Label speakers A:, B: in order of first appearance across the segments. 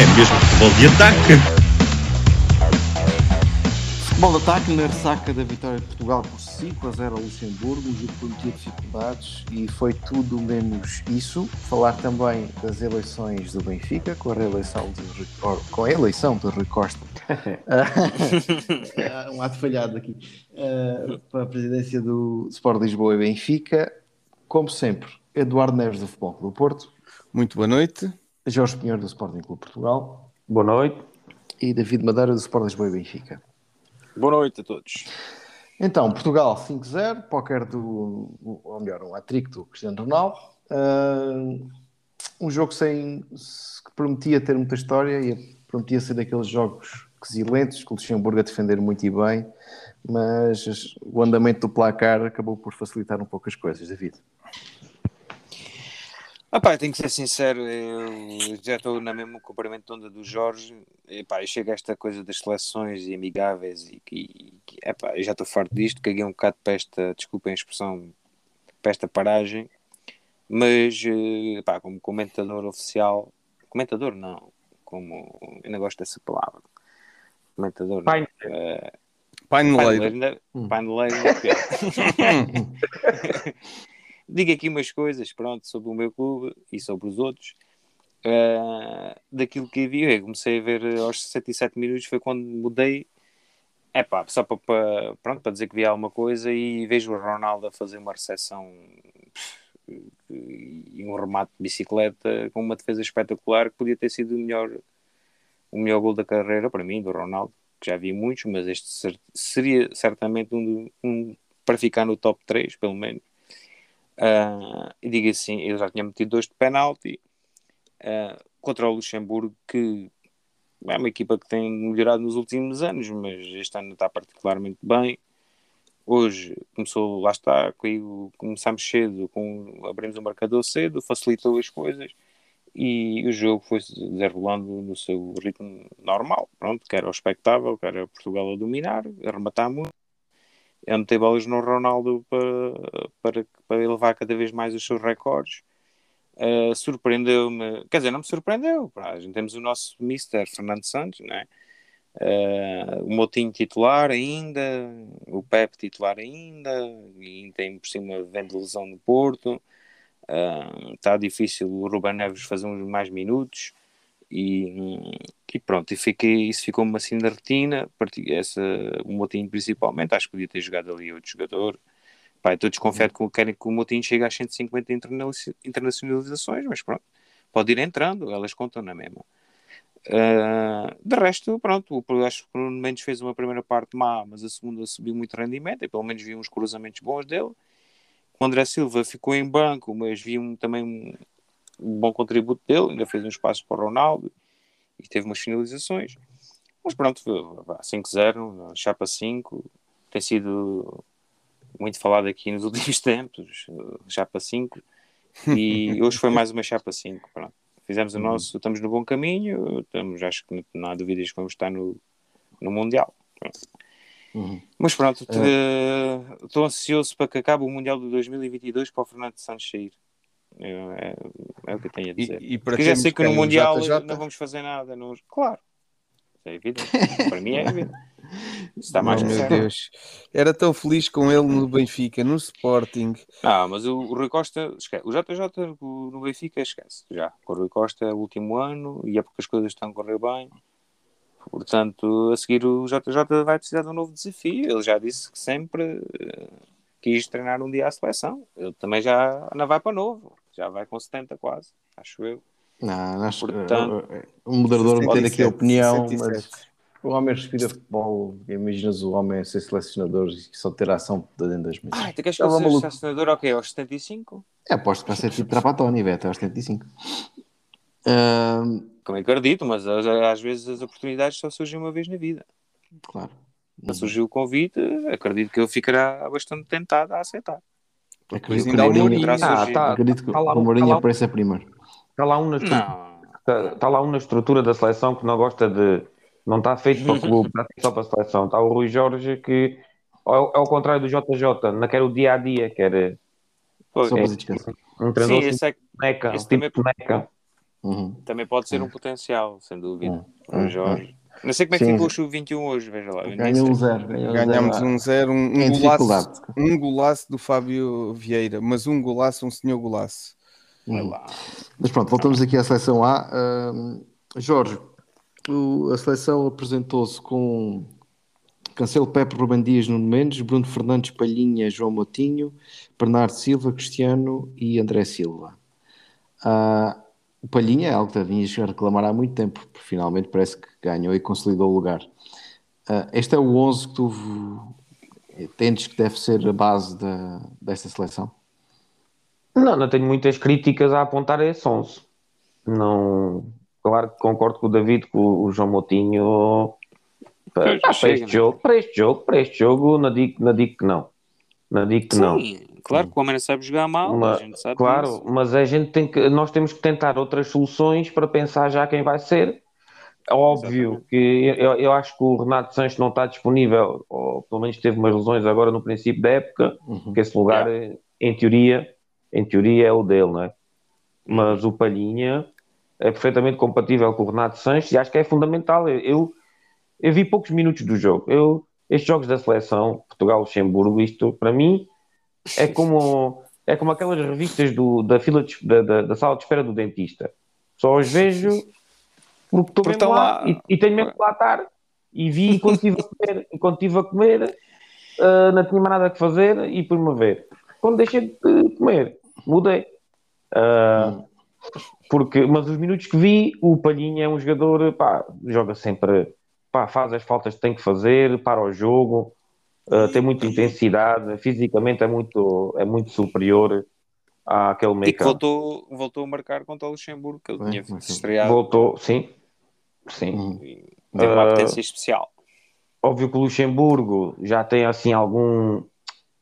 A: É mesmo futebol de ataque.
B: Futebol de ataque na ressaca da vitória de Portugal por 5 a 0 ao Luxemburgo, um jogo que prometia dificuldades e foi tudo menos isso. Falar também das eleições do Benfica, com a reeleição de, com a eleição de Rui Costa. Ah, um ato falhado aqui. Ah, para a presidência do Sport Lisboa e Benfica. Como sempre, Eduardo Neves do Futebol do Porto,
C: Muito boa noite.
B: Jorge Pinheiro do Sporting Clube Portugal
D: Boa noite.
B: e David Madeira do Sport Lisboa e Benfica.
E: Boa noite a todos.
B: Então, Portugal 5-0, póquer do, ou melhor, um hat-trick do Cristiano Ronaldo. Ah, um jogo sem, que prometia ter muita história e prometia ser daqueles jogos quesilentes, que o Luxemburgo a defender muito e bem, mas as- o andamento do placar acabou por facilitar um pouco as coisas, David.
E: Ah, pá, tenho que ser sincero, eu já estou na mesma comprimento de onda do Jorge. E, pá, eu chego a esta coisa das seleções e amigáveis e que, que é, pá, eu já estou farto disto, caguei um bocado para esta, desculpem a expressão, para esta paragem, mas, eh, pá, como comentador oficial, comentador não, como, eu não gosto dessa palavra, comentador, não.
D: Pai.
E: Eh,
C: Paineleiro.
E: Paineleiro, ainda- paineleiro é pior. Digo aqui umas coisas, pronto, sobre o meu clube e sobre os outros. Ah, daquilo que vi, eu comecei a ver aos 67 minutos, foi quando mudei. É pá, só para, pronto, para dizer que vi alguma coisa e vejo o Ronaldo a fazer uma recepção e um remate de bicicleta com uma defesa espetacular que podia ter sido o melhor, o melhor gol da carreira para mim, do Ronaldo, que já vi muitos, mas este seria certamente um, um para ficar no top 3, pelo menos. Ah, e digo assim, eu já tinha metido dois de penalti ah, contra o Luxemburgo, que é uma equipa que tem melhorado nos últimos anos, mas este ano está particularmente bem. Hoje começou, lá está, começámos cedo, com, abrimos o marcador cedo, facilitou as coisas e o jogo foi se desenrolando no seu ritmo normal, pronto, que era o expectável, que era Portugal a dominar, a rematar muito, a meter bolas no Ronaldo para, para, para elevar cada vez mais os seus recordes. Uh, surpreendeu-me, quer dizer, não me surpreendeu, pá, a gente temos o nosso Mister Fernando Santos, né? Uh, o Motinho titular ainda, o Pepe titular ainda, e tem por cima vem de lesão no Porto, Uh, está difícil o Ruben Neves fazer uns mais minutos e, e pronto, e fiquei, isso ficou-me assim na retina, essa, o Motinho principalmente, acho que podia ter jogado ali outro jogador. Pá, estou desconfiado que querem que o Motinho chegue às 150 internaliza- internacionalizações, mas pronto, pode ir entrando, elas contam na mesma. Uh, de resto, pronto, acho que o Bruno Mendes fez uma primeira parte má, mas a segunda subiu muito rendimento, e pelo menos vi uns cruzamentos bons dele. O André Silva ficou em banco, mas vi um- também um, bom contributo dele, ainda fez um espaço para o Ronaldo e teve umas finalizações. Mas pronto, vá, 5-0, chapa 5, tem sido muito falado aqui nos últimos tempos, chapa 5, e hoje foi mais uma chapa 5, pronto. Fizemos o nosso, estamos no bom caminho, estamos, acho que não há dúvidas que vamos estar no, no Mundial. Pronto. Mas pronto, te- estou ansioso para que acabe o Mundial de 2022 para o Fernando Santos sair. É, é- é o que eu tenho a dizer.
C: E, e para termos
E: sei que no Mundial
C: JJ?
E: não vamos fazer nada. Não... Claro, é evidente. para mim é evidente. Está mais
C: Oh, meu. Deus. Era tão feliz com ele no Benfica, no Sporting.
E: Ah, mas o, o Rui Costa, esquece. o JJ no Benfica esquece, já. Com o Rui Costa é o último ano e é porque as coisas estão a correr bem. Portanto, a seguir o JJ vai precisar de um novo desafio. Ele já disse que sempre eh, quis treinar um dia a seleção. Ele também já não vai para novo. Já vai com 70 quase, acho eu.
B: Não, acho que
E: Portanto-
B: eh, o moderador tem aqui a
C: 67,
B: opinião,
C: 67.
B: mas o homem respira futebol. Imaginas o homem a ser selecionador e só ter ação dentro das mãos.
E: Ah, tu queres que
B: Estava
E: ele seja
B: maluco.
E: selecionador ok, aos 75?
B: É, aposto que vai ser tipo Trapatoni, até aos 75. Ahm,
E: Também acredito, mas às- às vezes as oportunidades só surgem uma vez na vida.
B: claro.
E: Se surgiu o convite, acredito que ele ficará bastante tentado a aceitar.
B: Acredito que
C: ainda há
B: o
C: o
B: Mourinho,
C: Mourinho.
E: Ah,
D: Ah, tá,
B: acredito que
D: tá lá,
B: o Mourinho
D: tá lá,
B: apareça primeiro.
D: tá lá um na estrutura,
E: Não,
D: tá, tá lá um na estrutura da seleção que não gosta de. Não está feito para o clube, está feito só para a seleção. Está o Rui Jorge que é ao, ao contrário do JJ, não quer o dia a dia, quer
E: pois.
B: Só
D: é.
B: descansar.
D: um
E: Sim,
D: treinador
E: esse é,
D: boneca, um
E: esse
D: tipo
E: também-
D: de boneca.
B: Uhum.
E: também pode ser um potencial, sem dúvida. O
B: Hum,
E: Jorge. Não sei como é que
B: Sim.
E: ficou o Sub-21 hoje, veja lá.
B: Ganhou um zero. ganhou um
C: Ganhámos
B: zero.
C: um zero, um, um golaço, um golaço do Fábio Vieira, mas um golaço, um senhor golaço.
E: Lá.
B: Mas pronto, voltamos aqui à seleção A. Ahm, Jorge, o- a seleção apresentou-se com Cancelo Pepe, Rubem Dias, Nuno Mendes, Bruno Fernandes, Palhinha, João Motinho, Bernardo Silva, Cristiano e André Silva. Ah, o Palhinha é algo que vinhas a reclamar há muito tempo, porque finalmente parece que ganhou e consolidou o lugar. Ah, este é o 11 que tu entendes que deve ser a base da, desta seleção?
D: Não, não tenho muitas críticas a apontar a esse 11. Não, claro que concordo com o David, com o João Moutinho. Para, para este
E: né?
D: jogo, para este jogo, para este jogo, não digo, não digo que não. Não digo que não.
E: Claro que o homem não sabe jogar mal,
D: Uma-
E: a gente sabe
D: Claro,
E: disso.
D: mas a gente tem que, nós temos que tentar outras soluções para pensar já quem vai ser. É óbvio
E: Exatamente.
D: que eu, eu acho que o Renato Sanches não está disponível, ou pelo menos teve umas lesões agora no princípio da época,
B: Uhum.
D: que esse lugar, em teoria, em teoria é o dele, não é? Mas o Palhinha é perfeitamente compatível com o Renato Sanches e acho que é fundamental. Eu, eu, eu vi poucos minutos do jogo. Eu, estes jogos da seleção, Portugal-Luxemburgo, isto para mim é como, é como aquelas revistas do, da, fila de- da, da, da sala de espera do dentista. Só os vejo porque estou mesmo lá,
E: lá.
D: E, e tenho mesmo que lá estar. E vi enquanto estive a comer, enquanto estive a comer, ah, não tinha mais nada que fazer e pus-me a ver. Quando deixei de comer, mudei. Ah, porque, mas os minutos que vi, o Palhinha é um jogador, pá, joga sempre, pá, faz as faltas que tem que fazer, para o jogo, ah, tem muita intensidade, fisicamente é muito, é muito superior àquele
E: E
D: meio
E: que
D: campo.
E: voltou, voltou a marcar contra o Luxemburgo, que ele tinha
B: sim.
E: estreado
D: Voltou, sim, sim.
B: Uhum.
E: e deu uma
D: Ah,
E: potência especial.
D: Óbvio que o Luxemburgo já tem assim algum.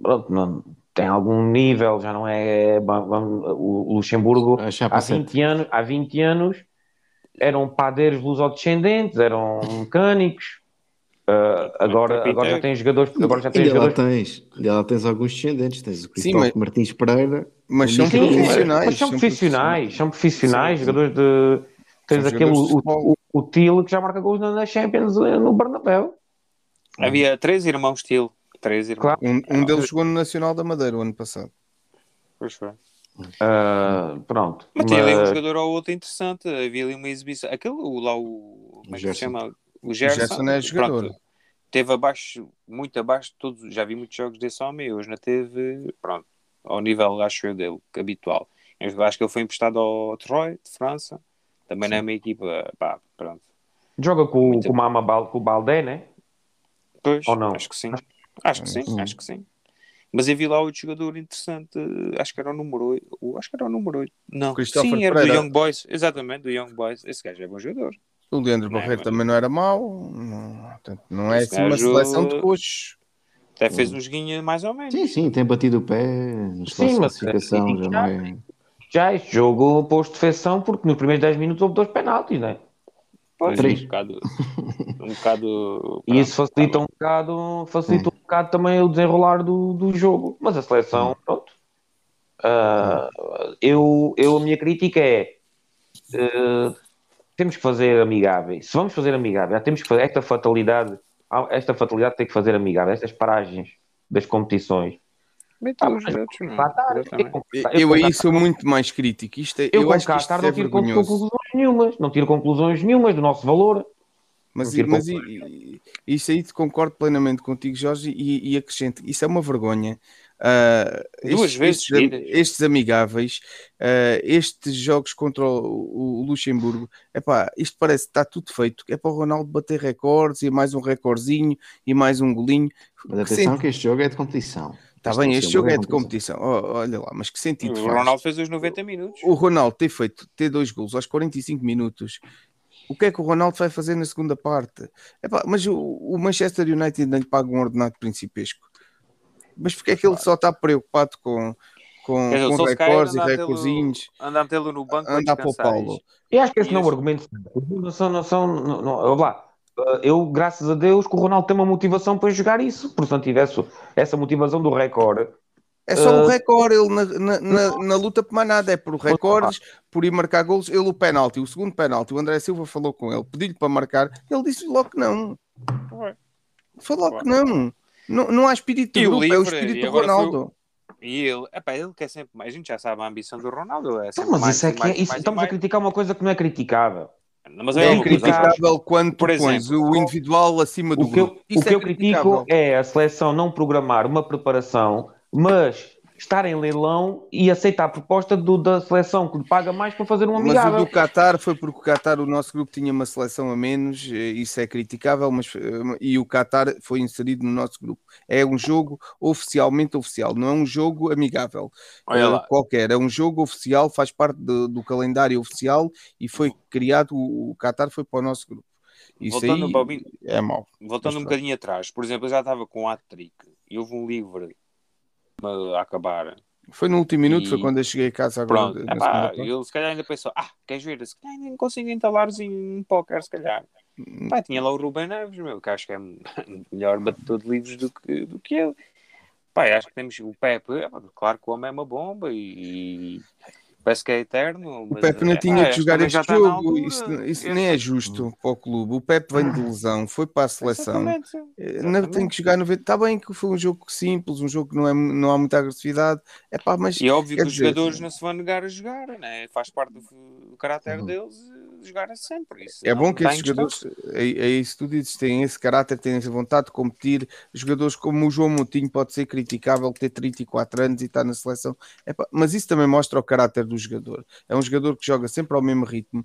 D: pronto, não- tem algum nível, já não é. ba- O Luxemburgo
B: chapa
D: há
B: sete.
D: 20 anos, há 20 anos eram padeiros lusodescendentes, eram mecânicos. Ah, agora, agora já tem jogadores. Agora já tem
B: Ainda lá
D: jogadores.
B: tens, ainda lá tens alguns descendentes, tens o
C: Sim,
B: Cristóvão
C: mas-
B: Martins Pereira,
C: Mas são
B: Sim,
C: profissionais.
D: mas são profissionais, são profissionais, jogadores de. Tens
C: São
D: aquele, o, o, o Tilo que já marca gols na Champions no Bernabéu.
E: Havia três irmãos Tilo. Três irmãos.
D: Claro.
C: Um, um deles jogou no Nacional da Madeira o ano passado.
E: Pois foi.
D: Ah, pronto.
E: Mas tinha ali um
D: Mas-
E: jogador ou outro interessante. Havia ali uma exibição. Aquele, o, lá o. Como é que se chama? O Gerson.
C: Gerson é jogador.
E: Pronto, teve abaixo, muito abaixo de todos. Já vi muitos jogos desse homem. Hoje não teve. Pronto. Ao nível, acho eu, dele, que habitual. Eu acho que ele foi emprestado ao Troy, de França. Também não é uma equipa. Pá, pronto.
D: Joga com,
E: Muito
D: com, o Mama Bal- com o Baldé, né?
E: Pois,
D: Ou não?
E: acho que sim. Acho que sim,
B: Hum.
E: acho que sim. Mas havia lá outro jogador interessante, acho que era o número 8. Acho que era o número 8. Não, sim, era
C: Pereira.
E: do Young Boys. Exatamente, do Young Boys. Esse gajo é bom jogador.
C: O Leandro
E: Não é,
C: Barreiro
E: mas-
C: também não era mau. Não, portanto, não é assim uma
E: gajo-
C: seleção de coxos.
E: Até fez um joguinho mais ou menos.
B: sim, sim, tem batido o pé nos
D: Sim, mas-
B: classificação, já não é...
D: Já este jogo pôs defeição porque nos primeiros 10 minutos houve dois penaltis, né?
E: Pois,
B: Três.
E: um bocado. Um bocado
D: E isso facilita um bocado, facilita um bocado também o desenrolar do, do jogo. Mas a seleção, pronto. Ah, eu, eu, a minha crítica é eh, temos que fazer amigáveis. Se vamos fazer amigáveis, já temos que fazer esta fatalidade, esta fatalidade tem que fazer amigável, estas paragens das competições.
E: Mete
D: Ah,
E: os
D: mas
E: outros, não é?
D: Qatar,
E: Exatamente.
D: eu,
C: aí sou muito mais crítico. Isto é,
D: eu,
C: eu, acho que isto é
D: não tiro
C: vergonhoso.
D: conclusões nenhumas, não tiro conclusões nenhumas do nosso valor.
C: Mas,
D: tiro
C: mas e- e- isso aí concordo plenamente contigo, Jorge, e, e acrescento, isso é uma vergonha. Ah,
E: Duas vezes
C: estes, am-
E: seguidas.
C: estes amigáveis, ah, estes jogos contra o, o Luxemburgo, epá, isto parece que está tudo feito. É para o Ronaldo bater recordes e mais um recordzinho e mais um golinho.
B: Mas
C: Que
B: atenção
C: sempre-
B: que este jogo é de competição.
C: Está
B: Isto
C: bem,
B: que
C: este jogo
B: uma
C: é de
B: competição.
C: competição. Oh, olha lá, mas que sentido
E: O
C: faz?
E: Ronaldo fez os 90 minutos.
C: O Ronaldo ter feito, ter dois gols aos 45 minutos. O que é que o Ronaldo vai fazer na segunda parte? Epá, mas o, o Manchester United ainda lhe paga um ordenado principesco. Mas porque é que ele só está preocupado com, com,
E: dizer,
C: com recordes e recordzinhos?
E: Anda a metê-lo no banco
C: Anda
E: para
C: o. Paulo.
D: Eu acho que esse
E: E
D: não é o argumento. Não são, não são, não, não, eu, lá, eu, graças a Deus, que o Ronaldo tem uma motivação para jogar isso, porque se não tivesse essa motivação do recorde,
C: É só o
D: Uh,
C: recorde, ele na, na, na- na luta por mais nada, é por recordes, por ir marcar golos. Ele, o penalti, o segundo penalti, o André Silva falou com ele, pediu-lhe para marcar, ele disse logo que não. Falou logo que não. Não. Não há espírito
E: E o
C: grupo, é o espírito
E: e
C: do
E: o-
C: Ronaldo.
E: E ele, epá, ele quer sempre mais. A gente já sabe a ambição do Ronaldo. É
D: Então, mas
E: mais,
D: isso é que é,
E: mais,
D: isso,
E: mais
D: estamos a criticar uma coisa que não é criticável.
E: Mas é,
C: É criticável quando tu
E: Por
C: pões
E: exemplo,
C: o individual acima do
D: O que eu,
C: grupo.
D: o
C: Isso
D: que
C: é
D: eu critico é a seleção não programar uma preparação, mas estar em leilão e aceitar a proposta do- da seleção que lhe paga mais para fazer um
C: Mas o
D: amigável.
C: do Qatar foi porque o Qatar, o nosso grupo, tinha uma seleção a menos, eh, isso é criticável, mas eh, e o Qatar foi inserido no nosso grupo. É um jogo oficialmente oficial, não é um jogo amigável
E: Olha lá.
C: qualquer, é um jogo oficial, faz parte do, do calendário oficial e foi criado, o, o Qatar foi para o nosso grupo. Isso
E: Voltando
C: aí
E: para o Bin-
C: é mau.
E: Voltando um bocadinho atrás, por exemplo, eu já estava com o hat-trick e houve um livre a acabar.
C: Foi no último minuto,
E: E-
C: foi quando eu cheguei a casa agora.
E: Pronto, epá, ele se calhar ainda pensou: ah, queres ver? Se calhar ainda consigo entalar-os em um póquer, se calhar.
C: Hum.
E: Pá, tinha lá o Ruben Neves, meu, que acho que é melhor batedor de livros do que, do que ele. Pá, acho que temos o Pepe, claro que o homem é uma bomba e parece que é eterno.
C: O Pepe não
E: epá,
C: tinha
E: acho
C: que jogar este
E: na
C: jogo. Isso, isso nem é justo para o clube. O Pepe vem de lesão, foi para a seleção.
E: Exatamente,
C: Eh, Não tem
E: exatamente.
C: que jogar 90. Está bem que foi um jogo simples, um jogo que não, é, não há muita agressividade. É pá, mas
E: E é óbvio que os
C: dizer,
E: jogadores não se vão negar a jogar, né? faz parte do, do caráter deles eh, jogar sempre. Isso
C: é bom que esses jogadores, é, é isso que tu dizes, têm esse caráter, têm essa vontade de competir. Jogadores como o João Moutinho pode ser criticável ter 34 anos e estar na seleção, mas isso também mostra o caráter do jogador. É um jogador que joga sempre ao mesmo ritmo,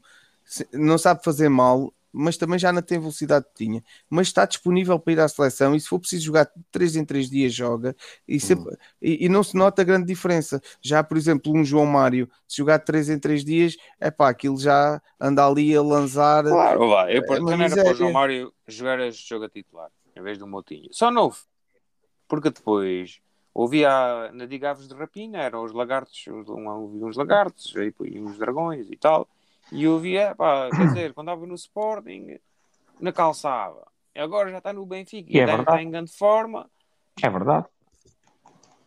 C: não sabe fazer mal, mas também já não tem velocidade que tinha, mas está disponível para ir à seleção e se for preciso jogar 3 em 3 dias joga e, sempre- e- e não se nota grande diferença. Já, por exemplo, um João Mário, se jogar 3 em 3 dias, é pá, aquilo já anda ali a lançar.
E: Claro, vá. Eu
C: É
E: também era para o. João Mário jogar este jogo a titular, em vez do Moutinho. Só novo. Porque depois ouvia na Diga Aves de Rapina, eram os lagartos, uns- uns lagartos, põe uns dragões e tal. E eu ouvia, pá, quer dizer, quando estava no Sporting, na calçava. E agora já está no Benfica
D: E
E: e
D: é
E: ainda
D: verdade.
E: está em grande forma.
D: É verdade.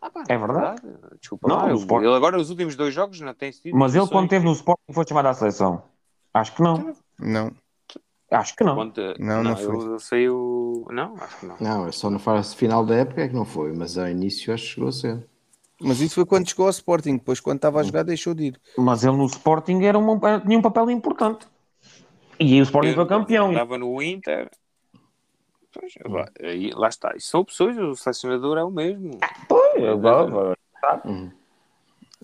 E: Ah, pá,
D: É verdade.
E: Desculpa
D: Não,
E: lá.
D: o
E: eu-
D: Sporting-
E: Ele agora, os últimos dois jogos, não tem sido.
D: Mas ele, quando esteve no Sporting, foi chamado à seleção. Acho que não.
C: Não,
D: Acho que não.
E: Quando-
C: Não, não foi.
E: Eu, eu sei o. Não, acho que não.
B: Não, é só na fase final da época é que não foi, mas ao início acho que chegou a ser.
C: Mas isso foi quando chegou ao Sporting, depois quando estava a jogar deixou de ir.
D: Mas ele no Sporting era um, tinha um papel importante. E aí o Sporting foi campeão.
E: Estava no Inter. Pois, lá, aí, lá está. E são opções, o selecionador é o mesmo.
D: Foi, agora,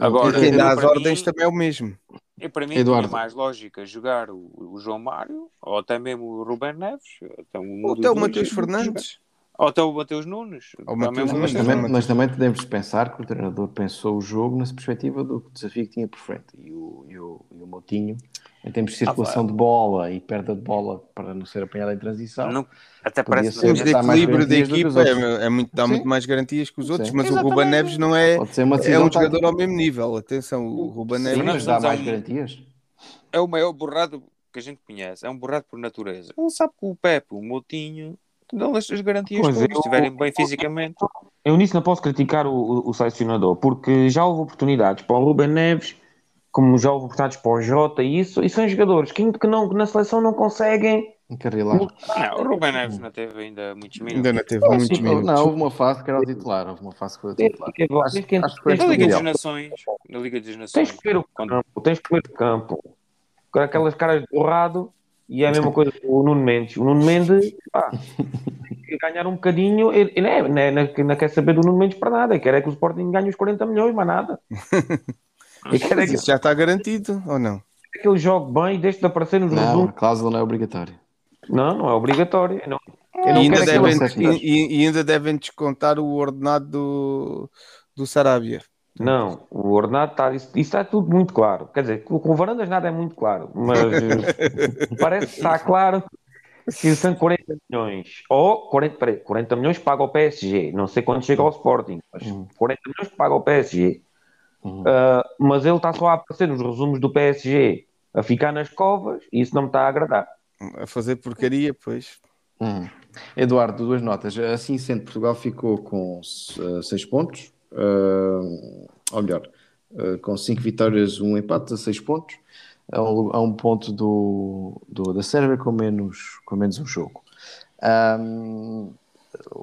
E: Agora,
C: e quem dá as ordens
E: mim,
C: também é o mesmo.
E: eu, para mim
B: Eduardo.
E: tinha mais lógica jogar o, o João Mário, ou até mesmo o Rubén Neves, ou até, um
C: Ou até o
E: dois,
C: Mateus Fernandes.
E: Ou até o Mateus Nunes.
C: Ou o Mateus
B: Mas também, mas também devemos pensar que o treinador pensou o jogo na perspectiva do desafio que tinha por frente. E o, e o, e o Moutinho, em termos de circulação de bola e perda de bola para não ser apanhado em transição,
E: não- até parece
B: ser.
E: Que
B: mais
C: equilíbrio da equipa, é, é muito, dá
B: Sim.
C: muito mais garantias que os outros,
B: Sim.
C: mas o
E: Exatamente.
C: Ruben Neves não é,
B: pode ser uma
C: é um jogador ao mesmo nível. Atenção, o
B: Sim,
C: Neves.
B: mas dá mais
E: um-
B: garantias.
E: é o maior borrado que a gente conhece. É um borrado por natureza. Ele sabe que o Pepe, o Moutinho, dão as garantias
D: Pois,
E: todas,
D: eu-
E: se estiverem bem fisicamente.
D: Eu nisso não posso criticar o, o, o selecionador, porque já houve oportunidades para o Ruben Neves, como já houve oportunidades para o Jota e isso, e são jogadores que, que, não, que na seleção não conseguem.
B: Encarrilar.
E: Não, o Ruben Neves não teve ainda muitos minutos.
C: Ainda não teve muitos
B: Não,
C: minutos.
B: não, houve uma fase que era o titular. Houve uma fase que foi o titular.
D: Tens
B: Acho-
D: que-
B: acho que foi
D: tens
E: Na Liga das Nações. Na Liga das
D: Tens
E: Nações.
D: que ver o campo, tens que ver o campo. Com aquelas caras de borrado, e é a mesma coisa o Nuno Mendes. O Nuno Mendes, pá, ganhar um bocadinho, ele, ele é, não, é- não, não quer saber do Nuno Mendes para nada, quer é que o Sporting ganhe os 40 milhões, mais nada. E quer é que,
C: isso já está garantido, ou não?
D: quer que ele jogue bem e deixe de aparecer nos
B: Não, a cláusula não é obrigatória.
D: Não, não é obrigatório. Não.
C: E ainda,
B: aquele
C: devem, e, e ainda devem descontar o ordenado do, do Sarabia.
D: Não, o ordenado está. Isso, isso está tudo muito claro. Quer dizer, com, com varandas nada é muito claro, mas eh, parece que está claro que são 40 milhões. Ou 40, peraí, 40 milhões paga o PSG. Não sei quando chega ao Sporting, mas 40 milhões que paga o PSG. Ah, mas ele está só a aparecer nos resumos do PSG a ficar nas covas e isso não me está a agradar.
C: A fazer porcaria, pois.
B: Hum. Eduardo, duas notas. Assim sendo, Portugal ficou com 6 pontos, uh, ou melhor, uh, com 5 vitórias, um empate, a 6 pontos, a um, a um ponto do, do- da Sérvia com menos, com menos um jogo. Um,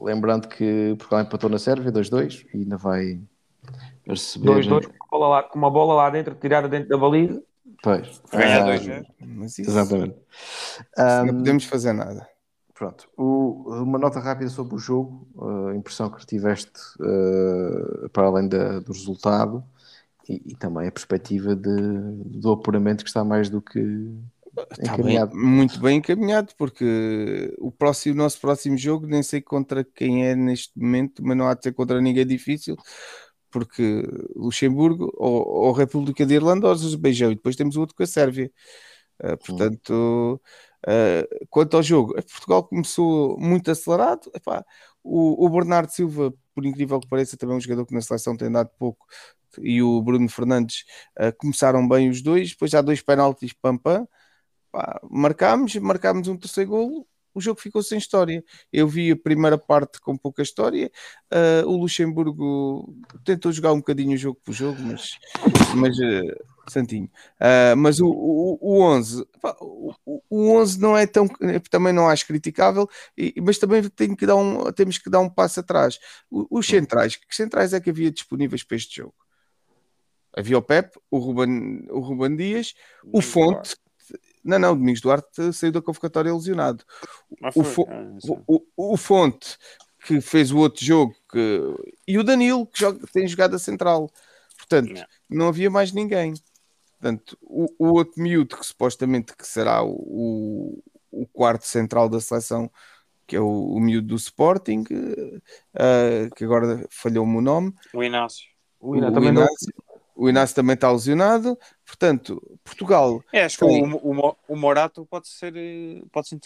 B: lembrando que Portugal empatou na Sérvia 2-2 e ainda vai receber.
D: 2-2 com, a bola lá- com uma bola lá dentro, tirada dentro da baliza.
B: Pois.
E: Ganhar
B: Ah,
E: dois, né?
C: Mas isso,
B: Exatamente.
C: não
B: Um,
C: podemos fazer nada.
B: Pronto, O- uma nota rápida sobre o jogo, a impressão que tiveste eh, para além da- do resultado e, e também a perspectiva de- do apuramento que está mais do que
C: Está bem, muito bem encaminhado, porque o, próximo, o nosso próximo jogo, nem sei contra quem é neste momento, mas não há de ser contra ninguém difícil, porque Luxemburgo ou, ou República de Irlanda ou Azerbaijão, e depois temos o outro com a Sérvia. Uh, portanto, uh, quanto ao jogo, Portugal começou muito acelerado. Epá, o, o Bernardo Silva, por incrível que pareça, também um jogador que na seleção tem dado pouco, e o Bruno Fernandes uh, começaram bem os dois, depois já dois penaltis pam-pam. Pá, marcámos, marcámos um terceiro golo, o jogo ficou sem história. Eu vi a primeira parte com pouca história. ah, o Luxemburgo tentou jogar um bocadinho o jogo por jogo, mas, mas ah, Santinho. Ah, mas o, o, o 11, pá, o, o- o 11 não é tão, também não acho criticável, e- mas também tenho que dar um, temos que dar um passo atrás. Os centrais, que centrais é que havia disponíveis para este jogo? Havia o Pep, o Ruben, o Ruben Dias, o Fonte. Não, não, Domingos Duarte saiu da convocatória lesionado.
E: Ah,
C: O,
E: foi? Ah,
C: o, o- o Fonte, que fez o outro jogo, que- e o Danilo, que joga- tem jogado a central. Portanto,
E: Não.
C: não havia mais ninguém. Portanto, o, o outro miúdo, que supostamente que será o, o, quarto central da seleção, que é o, o miúdo do Sporting, ah, que agora falhou-me o nome,
E: O Inácio.
D: O Ina
C: o,
D: também
C: Inácio, o Inácio também está lesionado. Portanto, Portugal
E: É, acho que
C: Tem.
E: o, o, o Morato pode ser eh, pode se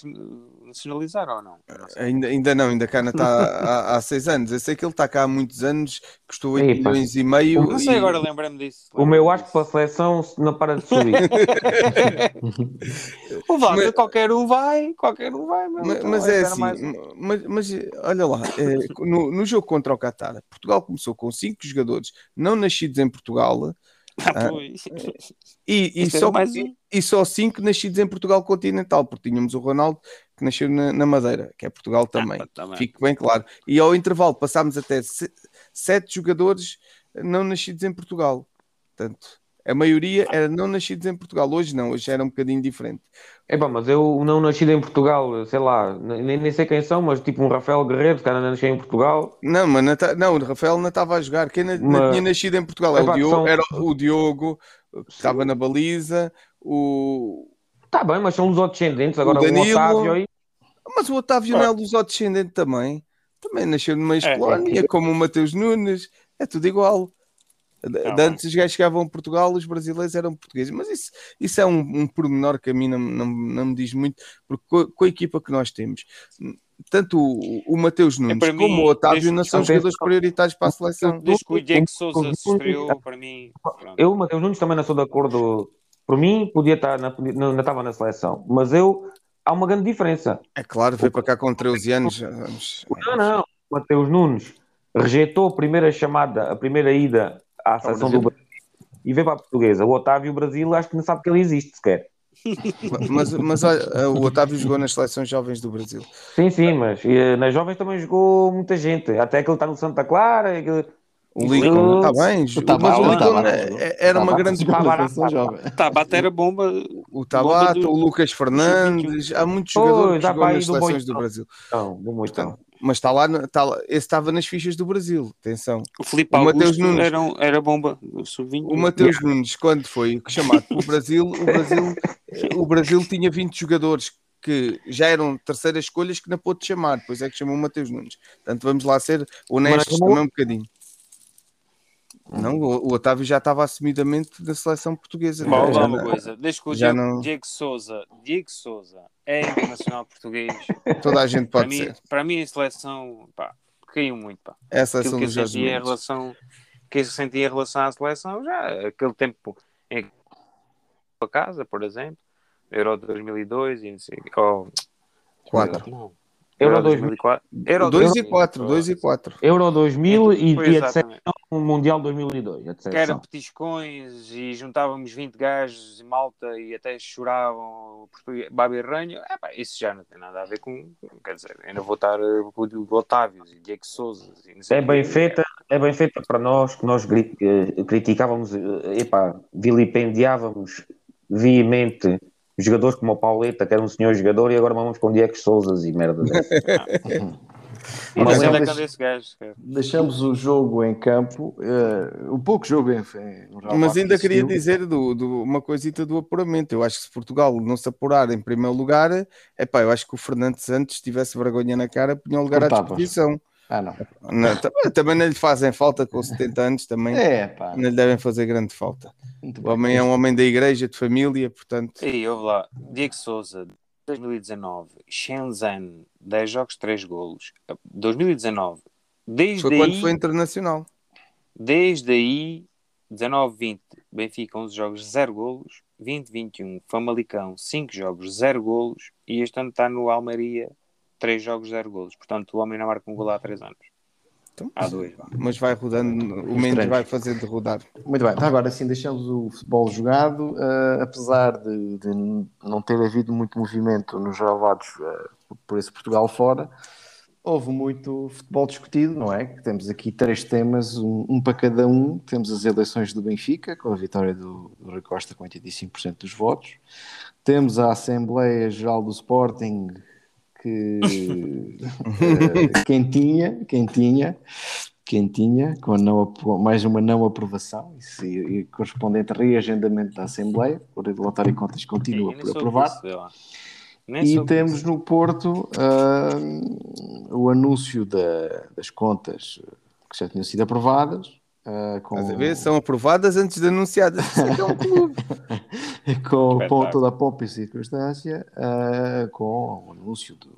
E: nacionalizar ou não?
C: Ainda, ainda não, ainda cá não está há, há seis anos. Eu sei que ele está cá há muitos anos, custou 8
D: Epa.
C: milhões e meio.
E: Não sei,
C: e-
E: agora lembrei-me disso.
D: O meu acho que para a seleção se não para de subir.
E: O
C: Mas-
E: qualquer um vai, qualquer um vai. meu.
C: Ma-
E: Então,
C: Mas, é
E: era
C: assim,
E: mais
C: mas, mas, olha lá, é, no, no jogo contra o Qatar, Portugal começou com cinco jogadores não nascidos em Portugal
E: Ah, pois.
C: e, e,
E: era
C: só,
E: mais um.
C: e, e só cinco nascidos em Portugal continental, porque tínhamos o Ronaldo que nasceu na, na Madeira, que é Portugal também.
E: Ah, bem.
C: Fique bem claro. E ao intervalo passámos até se- sete jogadores não nascidos em Portugal. Portanto, a maioria era não nascidos em Portugal. Hoje não, hoje era um bocadinho diferente.
D: Epá, mas eu não nascido em Portugal, sei lá, nem, nem sei quem são, mas tipo um Rafael Guerreiro, que cara nasceu em Portugal.
C: Não, mas não, tá- não, o Rafael não estava a jogar. Quem na- não
D: Mas-
C: tinha nascido em Portugal é o
D: Epá,
C: Diogo,
D: são-
C: era o Diogo, que estava na baliza, o...
D: Tá bem, mas são os descendentes, agora o,
C: Danilo-
D: Otávio aí.
C: mas o Otávio não é lusodescendente também. Também nasceu numa
E: É,
C: colónia, como o Mateus Nunes, é tudo igual.
E: Tá
C: antes os gajos chegavam a Portugal, os brasileiros eram portugueses, mas isso, isso é um, um pormenor que a mim não, não, não me diz muito, porque com, com a equipa que nós temos, tanto o, o Mateus Nunes
E: para
C: como
E: mim,
C: o Otávio não são jogadores prioritários para a seleção.
E: Desde que o Diego
D: Eu-
E: Souza se estreou, para mim. pronto.
D: Eu, Mateus Nunes, também não sou de acordo. Por mim, podia estar na, não, não estava na seleção, mas eu. Há uma grande diferença.
C: É claro, veio para cá com 13 anos.
D: Não, não. O Mateus Nunes rejeitou a primeira chamada, a primeira ida à seleção do Brasil e veio para a portuguesa. O Otávio Brasil, acho que não sabe que ele existe sequer.
C: Mas, mas olha, o Otávio jogou nas seleções jovens do Brasil.
D: Sim, sim, mas nas jovens também jogou muita gente. Até que ele está no Santa Clara. que-
C: O Lincoln está bem,
B: O
C: mas o
B: Tabata,
C: Lincoln
B: Tabata.
C: é- era uma
D: Tabata
C: grande.
B: Tabata,
D: seleção
B: jovem.
E: Tá, bate era bomba.
C: O Tabata,
E: do-
C: o Lucas Fernandes, há muitos jogadores
D: Pois,
C: que jogam nas
D: do
C: seleções do. Brasil.
D: Não, do.
C: Portanto, mas está lá, está lá, esse estava nas fichas do Brasil. Atenção.
E: O Filipe
C: O Mateus Nunes.
E: era, um- era bomba. O sub-20.
C: O Mateus Nunes, quando foi chamado para o Brasil, o Brasil, o Brasil tinha 20 jogadores que já eram terceiras escolhas que não pôde chamar, depois é que chamou o Mateus Nunes. Portanto, vamos lá ser honestos
D: Mas-
C: também um bocadinho. Não, o, o Otávio já estava assumidamente da seleção portuguesa.
E: Bom,
C: Já
E: uma coisa. Desde que o Diego,
C: não-
E: Diego Souza, Diego Souza é internacional português,
C: Toda a gente
E: para
C: pode
E: mim,
C: ser.
E: para mim a seleção pá, caiu muito. Pá.
C: É a
E: Aquilo
C: seleção
E: que eu sentia em relação que eu sentia em relação à seleção já aquele tempo em a casa, por exemplo, Euro 2002 e não sei, ou
C: Quatro.
E: não,
D: Euro
E: Euro 2004, Euro
C: 2 e
E: 2000,
C: 4, 2 e 4.
D: Euro 2000 e, e decepção Mundial 2002. A
E: que era
D: decepção.
E: petiscões e juntávamos 20 gajos em malta e até choravam português, Babi Ranho, é, pá, isso já não tem nada a ver com, quer dizer, ainda vou estar eh, com o Diogo Otávio e Diego Souza e não sei
D: É
E: o
D: bem feita, é bem feita para nós que nós eh, criticávamos, eh, epá, vilipendiávamos veemente jogadores como o Pauleta, que era um senhor jogador, e agora vamos com Diego Souzas e merda dessa.
B: Mas
E: sei onde é que
B: deixa-
E: anda esse gajo.
B: Deixamos o jogo em campo, o pouco jogo em,
C: Mas ainda queria dizer do, do- uma coisita do apuramento. Eu acho que se Portugal não se apurar em primeiro lugar, é pá, eu acho que o Fernando Santos, se tivesse vergonha na cara, punha o lugar à
B: Cortavas.
C: disposição.
B: Ah, não.
C: Não, também, também não lhe fazem falta com 70 anos, também
B: É, pá.
C: não lhe devem fazer grande falta.
B: Muito
C: O
B: bem.
C: homem é um homem da igreja, de família, portanto.
E: E ouve lá, Diego Souza, 2019, Shenzhen, 10 jogos, 3 golos. 2019, desde
C: Foi quando
E: aí,
C: foi internacional.
E: desde aí, 19-20, Benfica, 11 jogos, 0 golos. 20-21, Famalicão, 5 jogos, 0 golos. E este ano está no Almeria, 3 jogos, 0 golos. Portanto, o homem não marca um golo há 3 anos.
C: Então,
E: Há dois.
C: mas vai rodando, o Mendes vai fazendo rodar.
B: Muito bem, então agora sim deixamos o futebol jogado, eh, apesar de, de não ter havido muito movimento nos relevados eh, por esse Portugal fora, houve muito futebol discutido, não é? Que Temos aqui três temas, um, um para cada um. Temos as eleições do Benfica, com a vitória do, do Rui Costa com 85% dos votos. Temos a Assembleia Geral do Sporting, que eh, quentinha, quentinha, quentinha, com, não, apro- mais uma não aprovação e, e correspondente reagendamento da Assembleia, o relatório de contas continua por.
E: Nem
B: E temos
E: disso.
B: no Porto ah, o anúncio da- das contas que já tinham sido aprovadas. ah, com,
C: Estás a ver? São aprovadas antes de anunciadas. Isso é que é um clube.
B: com, com
E: Espetáculo.
B: toda a pompa e circunstância, ah, com o anúncio do,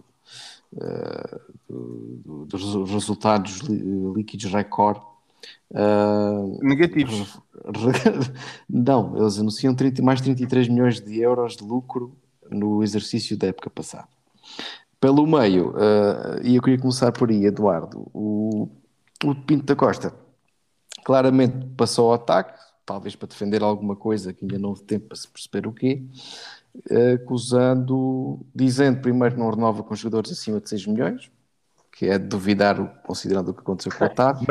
B: ah, do- do- dos resultados líquidos recorde. ah,
C: Negativos.
B: não, eles anunciam 30, mais 33 milhões de euros de lucro no exercício da época passada. Pelo meio, e eu queria começar por aí, Eduardo, o, o Pinto da Costa claramente passou ao ataque, talvez para defender alguma coisa que ainda não houve tempo para se perceber o quê, eh, acusando, dizendo primeiro que não renova com jogadores acima de 6 milhões, que é de duvidar, o- considerando o que aconteceu com o Otávio.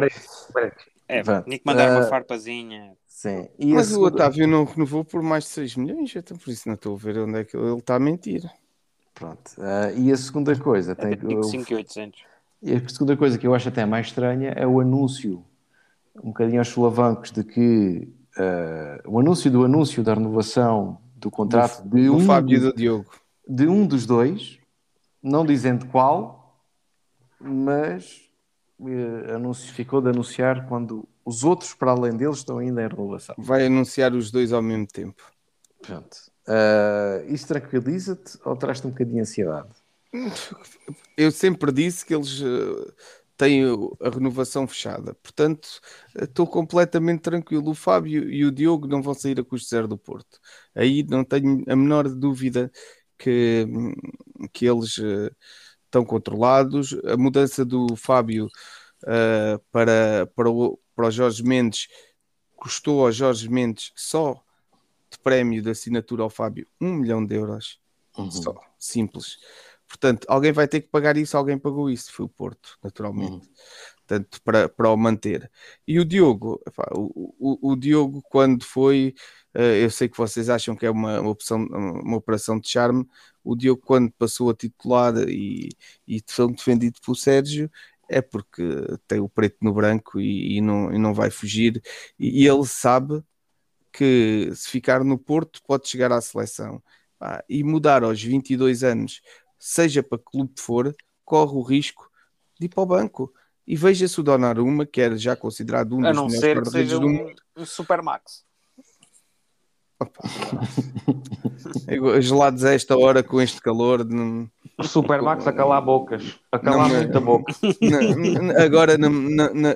E: É, tinha que mandar
B: Ah,
E: uma farpazinha.
B: Sim. E
C: Mas o
B: segunda-
C: Otávio não renovou por mais de 6 milhões, então por isso não estou a ver onde é que ele está a mentir.
B: Pronto. Ah, e a segunda coisa, tem,
E: Até 5 e 800.
B: E a segunda coisa que eu acho até mais estranha é o anúncio, um bocadinho aos solavancos, de que eh, o anúncio do anúncio da renovação do contrato de,
C: Do
B: um,
C: Fábio e do Diogo.
B: de um dos dois, não dizendo qual, mas anúncio, ficou de anunciar quando os outros, para além deles, estão ainda em renovação.
C: Vai anunciar os dois ao mesmo tempo.
B: Pronto. Eh, isso tranquiliza-te ou traz-te um bocadinho de ansiedade?
C: Eu sempre disse que eles eh, têm o- a renovação fechada, portanto estou completamente tranquilo. O Fábio e o Diogo não vão sair a custo zero do Porto. Aí não tenho a menor dúvida que, que eles eh, estão controlados. A mudança do Fábio eh, para, para, o, para o Jorge Mendes custou ao Jorge Mendes só de prémio de assinatura ao Fábio um milhão de euros. Só, simples. Portanto, alguém vai ter que pagar isso, alguém pagou isso, foi o Porto, naturalmente. Portanto, para, para o manter. E o Diogo, epá, o, o, o Diogo, quando foi, eh, eu sei que vocês acham que é uma, uma, opção, uma operação de charme, o Diogo, quando passou a titular e, e foi defendido pelo Sérgio, é porque tem o preto no branco e, e não, e não vai fugir. E, e ele sabe que se ficar no Porto pode chegar à seleção. e mudar aos 22 anos, seja para que clube for, corre o risco de ir para o banco. E veja-se o Donnarumma, que era já considerado um
E: A
C: dos
E: não
C: melhores
E: ser que
C: guarda-redes
E: seja
C: do
E: um,
C: mundo.
E: um Supermax.
C: Eu- Gelados a esta hora com este calor, não-
D: O Supermax a calar bocas. A calar
C: Não,
D: muita boca.
C: na- agora não, não, não,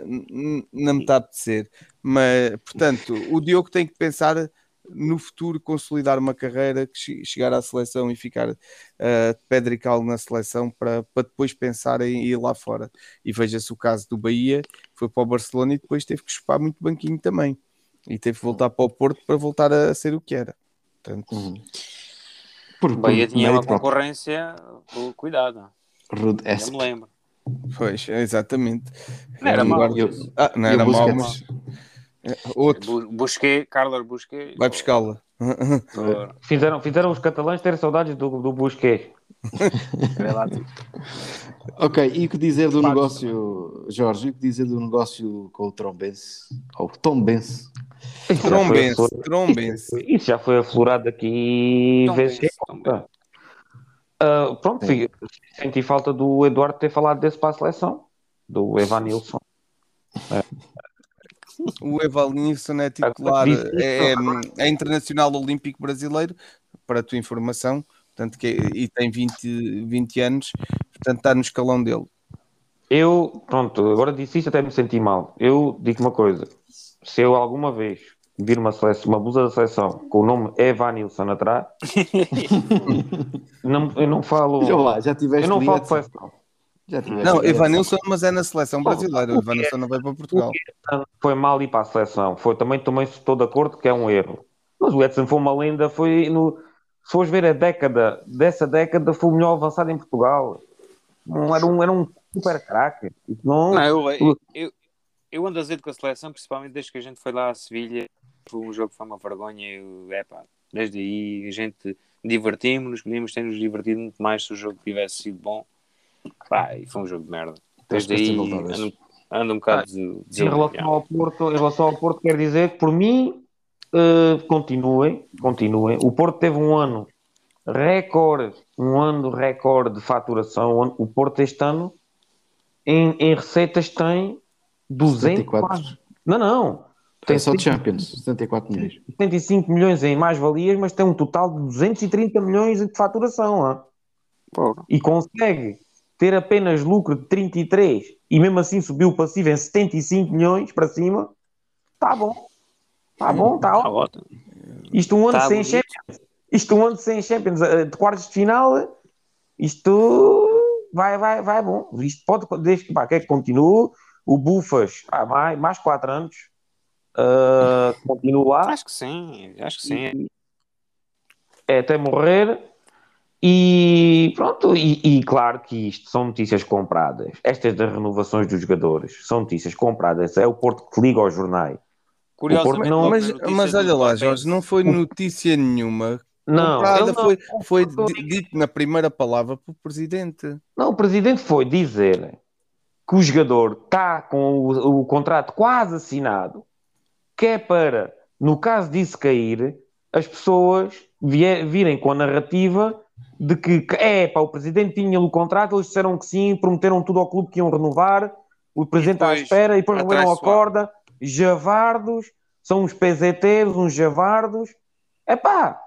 C: não me está a apetecer. Mas, portanto, o Diogo tem que pensar no futuro, consolidar uma carreira, que che- chegar à seleção e ficar uh, de pedra e cal na seleção para, para depois pensar em ir lá fora. E veja-se o caso do Bahia, foi para o Barcelona e depois teve que chupar muito banquinho também. E teve que voltar para o Porto para voltar a ser o que era. Portanto,
B: Por,
E: O Bahia
B: por
E: tinha uma concorrência, cu- cuidado,
B: Rude Esp.
E: me lembro.
C: pois, exatamente.
E: Não era mau.
C: guarda-
B: Eu-
C: Ah, não era
B: Busquets?
C: mas é, outro
E: Bu- Busquets, Carlos Busquets.
C: vai buscá-la.
E: Ora,
D: Fizeram, fizeram os catalães ter saudades do, do
E: vê lá tu.
B: Ok, e o que dizer do negócio, Jorge? E o que dizer do negócio com o Trombense? Ou o Tom Bense?
D: Isso já foi
C: Trombense, trombense.
D: Isso já foi aflorado aqui vezes. Ah, pronto, senti falta do Eduardo ter falado desse para a seleção, do Evanilson.
C: O Evanilson é titular,
D: Disse-
C: é, é internacional olímpico brasileiro, para a tua informação, portanto, que, e tem 20, 20 anos, portanto está no escalão dele.
D: Eu, pronto, agora disse isto até me senti mal. Eu digo uma coisa: se eu alguma vez vir uma, seleção, uma blusa da seleção com o nome Evanilson atrás, não, eu não falo.
B: Já lá, já tiveste
D: Eu não falo de seleção.
B: Já
C: Não? Evanilson, mas é na seleção brasileira, o
D: é-
C: Evanilson não vai para Portugal.
D: Foi mal ir para a seleção. Foi, também, também estou de acordo que é um erro. Mas o Edson foi uma lenda. Foi no, se fores ver a década, dessa década, foi o melhor avançado em Portugal. Não, era, um, era um super craque. Não,
E: Não, eu, eu, eu, eu ando azedo com a seleção, principalmente desde que a gente foi lá a Sevilha. Foi um jogo que foi uma vergonha. Eu, epá, desde aí a gente divertimos-nos, podíamos ter nos divertido muito mais se o jogo tivesse sido bom. Pá, e foi um jogo de merda. Desde
B: Acho que
E: aí ando, ando um bocado des-
D: Em relação ao Porto, em relação ao Porto, quer dizer que por mim eh, continuem, continuem. O Porto teve um ano recorde, um ano recorde de faturação. O Porto este ano em, em receitas tem 200
B: 74.
D: quase- Não, não. Tem
B: É só de Champions, 74 milhões.
D: 75 milhões em mais-valias, mas tem um total de 230 milhões de faturação.
E: Porra.
D: E consegue ter apenas lucro de 33 e mesmo assim subiu o passivo em 75 milhões para cima. Tá bom. Tá bom, tá
E: Tá ótimo.
D: Isto um ano
E: Tá
D: sem
E: bonito.
D: Champions. Isto um ano sem Champions, eh, de quartos de final. Isto vai, vai, vai bom. Isto pode, desde que, pá, que continue. O Bufas, mais, mais 4 anos. Uh, continua lá
E: Acho que sim, acho que sim.
D: é até morrer. E pronto, e, e claro que isto são notícias compradas. Estas das renovações dos jogadores são notícias compradas. É o Porto que liga aos jornais.
E: Curiosamente,
D: não-
C: Mas, mas olha lá, Jorge, não foi notícia nenhuma.
D: Não,
C: Comprada
D: não-
C: foi, foi dito na primeira palavra pelo presidente.
D: Não, o presidente foi dizer que o jogador está com o, o contrato quase assinado, que é para, no caso disso cair, as pessoas virem com a narrativa de que, é, pá, o presidente tinha o contrato, eles disseram que sim, prometeram tudo ao clube que iam renovar, o presidente está à
E: depois,
D: espera e depois revelam a corda, javardos, são uns PZTs, uns javardos. É pá,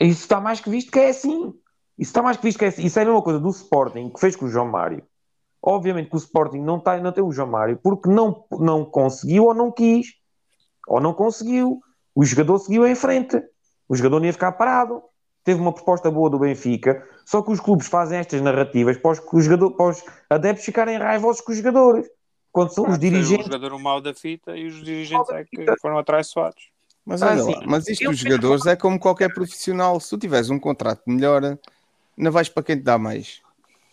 D: isso está mais que visto que é assim. Isso está mais que visto que é assim. Isso é a mesma coisa do Sporting que fez com o João Mário. Obviamente que o Sporting não, tá, não tem o João Mário porque não, não conseguiu ou não quis. Ou não conseguiu. O jogador seguiu em frente. O jogador não ia ficar parado. Teve uma proposta boa do Benfica. Só que os clubes fazem estas narrativas para os, que o jogador, para os adeptos ficarem raivosos com os jogadores. Quando são os
E: Foi o
D: dirigentes.
E: jogador mau da fita e os dirigentes é que foram atraiçoados.
C: Mas
D: Ah,
C: olha
D: sim.
C: lá, mas isto dos jogadores é como qualquer profissional. Se tu tiveres um contrato melhor, não vais para quem te dá mais.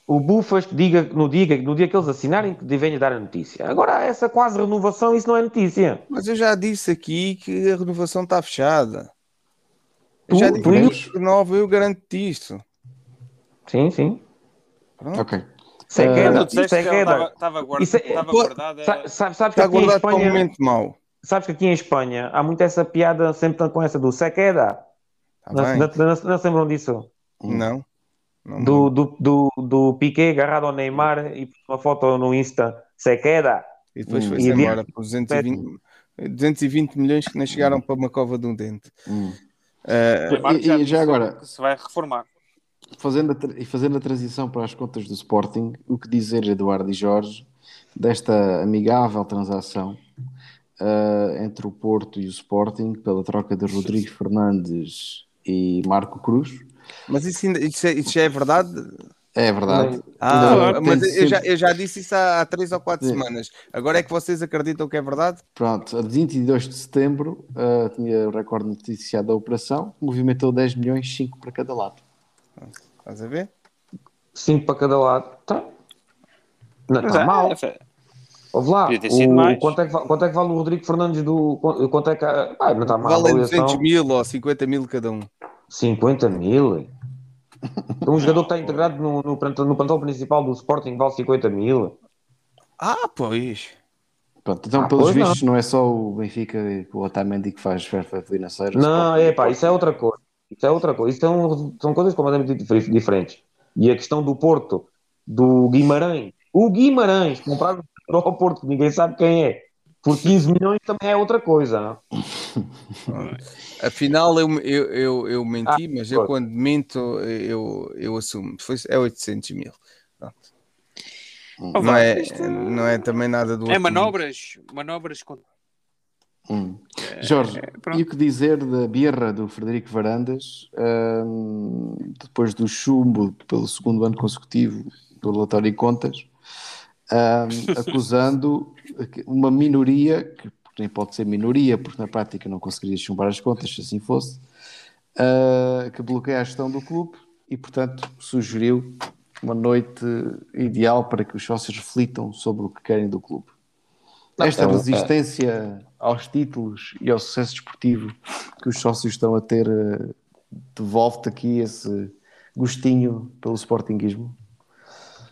D: O Bufas diga no dia, no dia que eles assinarem que venha dar a notícia. Agora, essa quase renovação, isso não é notícia.
C: Mas eu já disse aqui que a renovação está fechada.
D: Tu-
C: já disse
D: tu-
C: que renova, eu garanto-te isto.
D: Sim, sim.
B: Ok.
D: Isso é Isso é
E: ela
D: queda.
E: estava- estava guarda-
D: Isso é- Sabes que
C: Está
D: aqui em
C: guardado para um
D: Espanha,
C: momento mau.
D: sabes que aqui em Espanha há muito essa piada sempre com essa do se queda.
C: Tá
D: Não, não, não, não se lembram disso?
C: Não. não
D: Do, do, do, do Piquet agarrado ao Neymar e uma foto no Insta. Se queda.
C: E depois
B: Hum.
C: foi-se embora por 220, 220 milhões que nem chegaram para uma cova de um dente.
B: Hum.
E: Marco
B: E- e já agora?
E: que se vai reformar.
B: Fazendo a, e fazendo a transição para as contas do Sporting, o que dizer, Eduardo e Jorge, desta amigável transação ah, entre o Porto e o Sporting pela troca de Rodrigo Fernandes e Marco Cruz?
C: mas isso, ainda, isso, é, isso já é verdade?
B: É verdade.
C: Ah,
B: Ainda
C: mas eu já,
B: sempre-
C: eu já disse isso há, há três ou quatro
B: Sim.
C: semanas. Agora é que vocês acreditam que é verdade?
B: Pronto, a 22 de setembro ah, tinha o recorde noticiado da operação, movimentou 10 milhões, 5 para cada lado.
C: Estás a ver?
D: 5 para cada lado. Tá. Não está
E: é,
D: mal.
E: é,
D: Ouve lá. O, quanto, é que, quanto é que vale o Rodrigo Fernandes do. Quanto é que. Ah, não está mal. avaliação.
C: 200 mil ou 50 mil cada um.
D: 50 mil. Um jogador que está integrado no, no, no plantel principal do Sporting vale 50 mil.
C: Ah, pois.
B: Pronto, então,
D: Ah,
B: pelos
D: pois não.
B: vistos, não. é só o Benfica e o Otamendi que faz financeiro. o
D: Não, é pá, isso é outra coisa. Isso é outra coisa. Isso são, são coisas completamente dif- diferentes. E a questão do Porto, do Guimarães, o Guimarães, comprar ao Porto, que ninguém sabe quem é, por 15 milhões também é outra coisa. Não?
C: Afinal, eu, eu, eu, eu menti,
D: Ah,
C: mas eu quando minto, eu, eu assumo. Foi, é 800 mil. Pronto.
E: Oh,
C: Não é,
E: isto
C: não é também nada do
E: é
C: outro
E: manobras, manobras com
B: Hum. Jorge,
E: pronto.
B: e o que dizer da birra do Frederico Varandas hum, depois do chumbo pelo segundo ano consecutivo do relatório de contas, hum, acusando uma minoria, que nem pode ser minoria, porque na prática não conseguiria chumbar as contas se assim fosse, ah, que bloqueia a gestão do clube e, portanto, sugeriu uma noite ideal para que os sócios reflitam sobre o que querem do clube. Esta
D: é um-
B: resistência aos títulos e ao sucesso desportivo que os sócios estão a ter eh, devolve-te aqui esse gostinho pelo sportinguismo.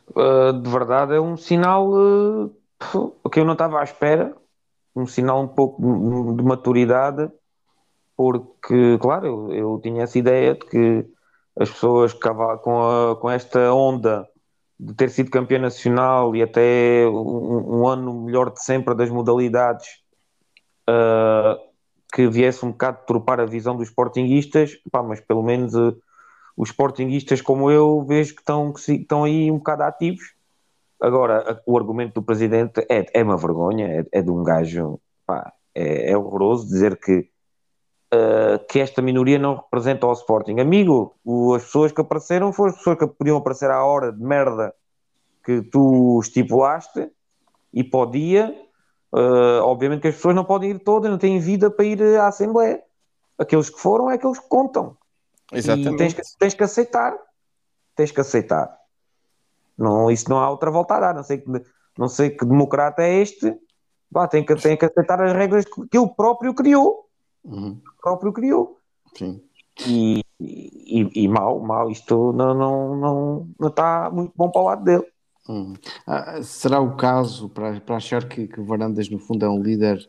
D: Uh, de verdade é um sinal uh, que eu não estava à espera, um sinal um pouco de, de maturidade, porque, claro, eu, eu tinha essa ideia de que as pessoas com, a- com esta onda de ter sido campeão nacional e até um, um ano melhor de sempre das modalidades, uh, que viesse um bocado tropar a visão dos sportinguistas, pá, mas pelo menos uh, os sportinguistas como eu vejo que estão, que estão aí um bocado ativos. Agora, o argumento do presidente é, é uma vergonha, é, é de um gajo, pá, é, é horroroso dizer que, ah, que esta minoria não representa o Sporting. Amigo, o- as pessoas que apareceram foram as pessoas que podiam aparecer à hora de merda que tu estipulaste e para o dia. Ah, obviamente que as pessoas não podem ir todas, não têm vida para ir à Assembleia. Aqueles que foram é aqueles que contam.
C: Exatamente.
D: tens que, tens que aceitar. Tens que aceitar. Não, isso não há outra volta a dar. Não sei que, não sei que democrata é este. Pá, tem, que, tem que aceitar as regras que, que ele próprio criou.
B: Uhum,
D: Próprio criou.
B: sim.
D: E, e, e mal, mal. Isto não, não, não, não está muito bom para o lado dele.
B: Uhum. Ah, será o caso para, para achar que, que Varandas, no fundo, é um líder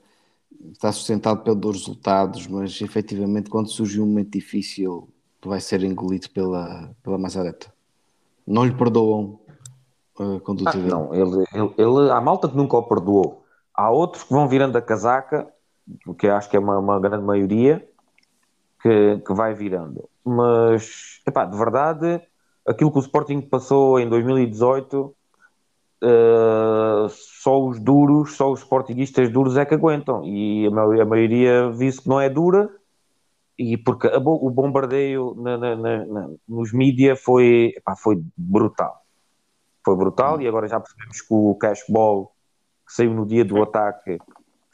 B: está sustentado pelos resultados, mas efetivamente, quando surge um momento difícil, vai ser engolido pela, pela Mazareta. Não lhe perdoam a conduta
D: Ah,
B: dele.
D: não, ele, ele, ele- há malta que nunca o perdoou. Há outros que vão virando a casaca, que eu acho que é uma, uma grande maioria, que, que vai virando. Mas, epá, de verdade, aquilo que o Sporting passou em 2018, eh, só os duros, só os sportinguistas duros é que aguentam. E a, ma- a maioria viu que não é dura, e porque a o bombardeio na- na- na- nos mídias foi, epá, foi brutal. Foi brutal e agora já percebemos que o cashball que saiu no dia do ataque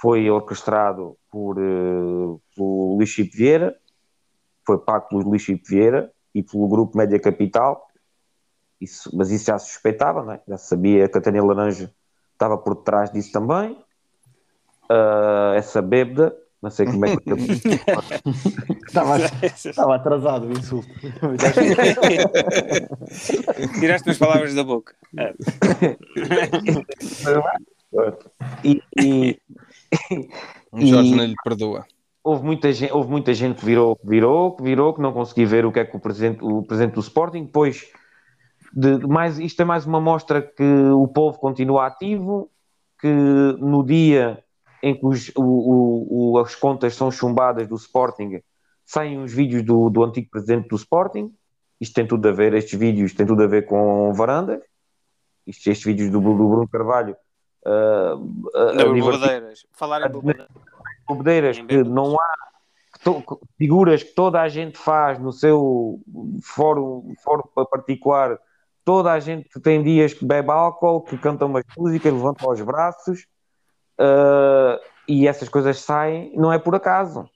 D: foi orquestrado por, eh, pelo Luís Vieira, foi pago pelo Luís Vieira e pelo grupo Média Capital, isso, mas isso já se suspeitava, não é? já se sabia que a Tânia Laranja estava por trás disso também, Ah, essa bêbada, não sei como é que
B: Estava, estava atrasado o insulto.
E: Tiraste as palavras da boca. É.
D: e, e,
C: O Jorge
D: E-
C: não lhe perdoa.
D: houve muita gente, houve muita gente que virou, que virou, que virou, que não consegui ver o que é que o presidente, o presidente do Sporting, depois de, de mais, isto é mais uma mostra que o povo continua ativo, que no dia em que os, o, o, as contas são chumbadas do Sporting, saem os vídeos do, do antigo presidente do Sporting, isto tem tudo a ver, estes vídeos têm tudo a ver com varandas, estes, estes vídeos do, do Bruno Carvalho, uh, a
E: Não, bobadeiras. Falar em bobadeiras.
D: que não há que to- figuras que toda a gente faz no seu fórum, fórum particular, toda a gente que tem dias que bebe álcool, que canta umas músicas, levanta os braços ah, e essas coisas saem, não é por acaso.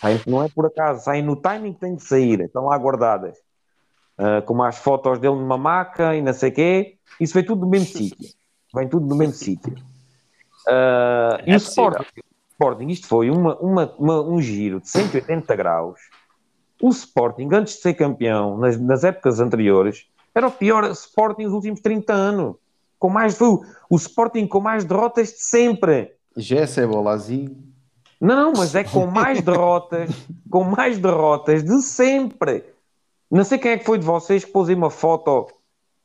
D: Saem- não é por acaso, saem no timing que têm de sair, estão lá guardadas. Ah, como as fotos dele numa maca e não sei o quê, isso vem tudo do mesmo sítio. Vem tudo do mesmo sítio. E
E: É
D: o
E: possível.
D: Sporting, Sporting, isto foi uma, uma- uma- um giro de 180 graus. O Sporting, antes de ser campeão, nas, nas épocas anteriores, era o pior Sporting dos últimos 30 anos. Com mais, foi o, o Sporting com mais derrotas de sempre.
B: Jesse é bolazinho.
D: Não, não, mas é com mais derrotas, com mais derrotas de sempre. Não sei quem é que foi de vocês que pôs aí uma foto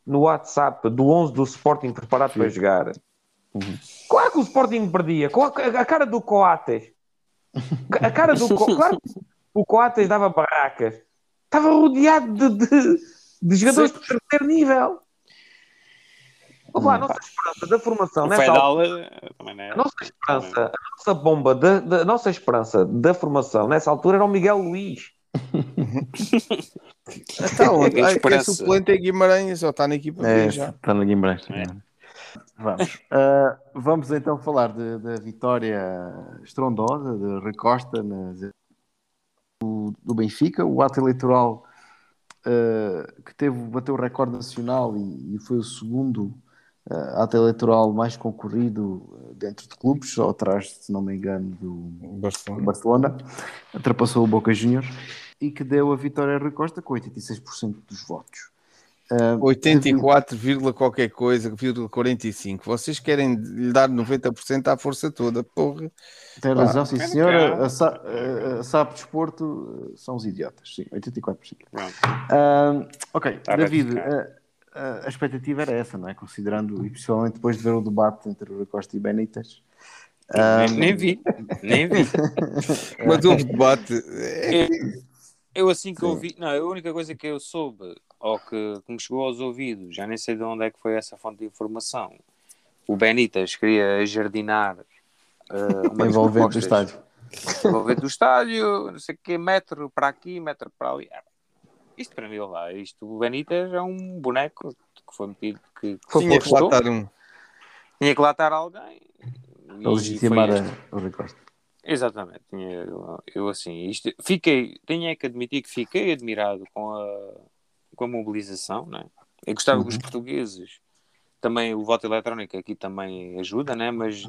D: no WhatsApp do 11 do Sporting preparado para jogar. Claro que o Sporting perdia. Com a, cara do Coates. A cara do Co- Claro que o Coates dava barracas. Estava rodeado de, de- de jogadores de terceiro nível. Vamos lá, a nossa esperança da formação
E: O
D: nessa
E: Fedal
D: altura-
E: também não é.
D: a nossa esperança, a nossa bomba, da, da- a nossa esperança da formação nessa altura era o Miguel Luís.
C: Está onde?
E: A
C: Ai, que é
E: esperança.
C: suplente é Guimarães, só está na equipa
B: É,
C: já.
B: está no Guimarães.
E: É.
B: Vamos. Ah, vamos então falar da vitória estrondosa de Rui Costa nas- do, do Benfica, o ato eleitoral ah, que teve, bateu o recorde nacional e, e foi o segundo ah, ato eleitoral mais concorrido ah, dentro de clubes, só atrás, se não me engano, do, do
C: Barcelona.
B: Barcelona, ultrapassou o Boca Juniors e que deu a vitória a Rui Costa com 86% dos votos. Ah,
C: 84, vírgula qualquer coisa, vírgula 45. Vocês querem lhe dar 90% à força toda, porra.
B: Tem razão, sim senhora. A, Sa a, a SAP Desporto eh, são os idiotas, sim, 84%.
E: Pronto.
B: Ah, ok,
E: Está
B: David,
E: ratificado.
B: A, expectativa era essa, não é? Considerando, e principalmente depois de ver o debate entre o Costa e Benítez. Ah,
E: Nem, vi, nem vi.
C: Mas houve debate. É,
E: Eu assim que ouvi, não, a única coisa que eu soube, ou que, que me chegou aos ouvidos, já nem sei de onde é que foi essa fonte de informação. O Benítez queria jardinar uh, uma
B: envolvente do estádio.
E: envolvente do estádio, não sei o que, metro para aqui, metro para ali. Isto para mim, lá, isto, o Benítez é um boneco que foi metido, que, que
C: tinha que estar um.
E: tinha que lá estar alguém.
B: Para legitimar o Rui Costa.
E: Exatamente, tinha, eu, eu assim, isto, fiquei, tenho é que admitir que fiquei admirado com a, com a mobilização, né? Eu gostava
B: Uhum.
E: que os portugueses, também o voto eletrónico aqui também ajuda, né? Mas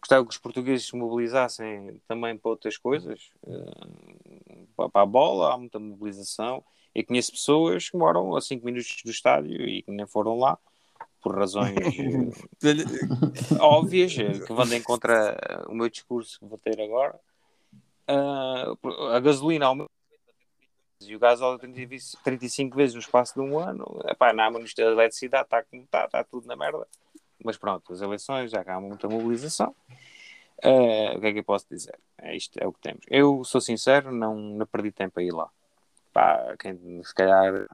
E: gostava que os portugueses se mobilizassem também para outras coisas, eh, para, para a bola, há muita mobilização. Eu conheço pessoas que moram a 5 minutos do estádio e que nem foram lá, por razões eh, óbvias eh, que vão de encontro a- o meu discurso que vou ter agora. Ah, a gasolina aumenta e o gás aumenta 30 35 vezes no espaço de um ano. Epá, não há ministro da eletricidade, está como está, está tudo na merda. Mas pronto, as eleições já cá há muita mobilização. Ah, o que é que eu posso dizer? É isto, é o que temos. Eu sou sincero, não, não perdi tempo a ir lá. Pá, quem, se calhar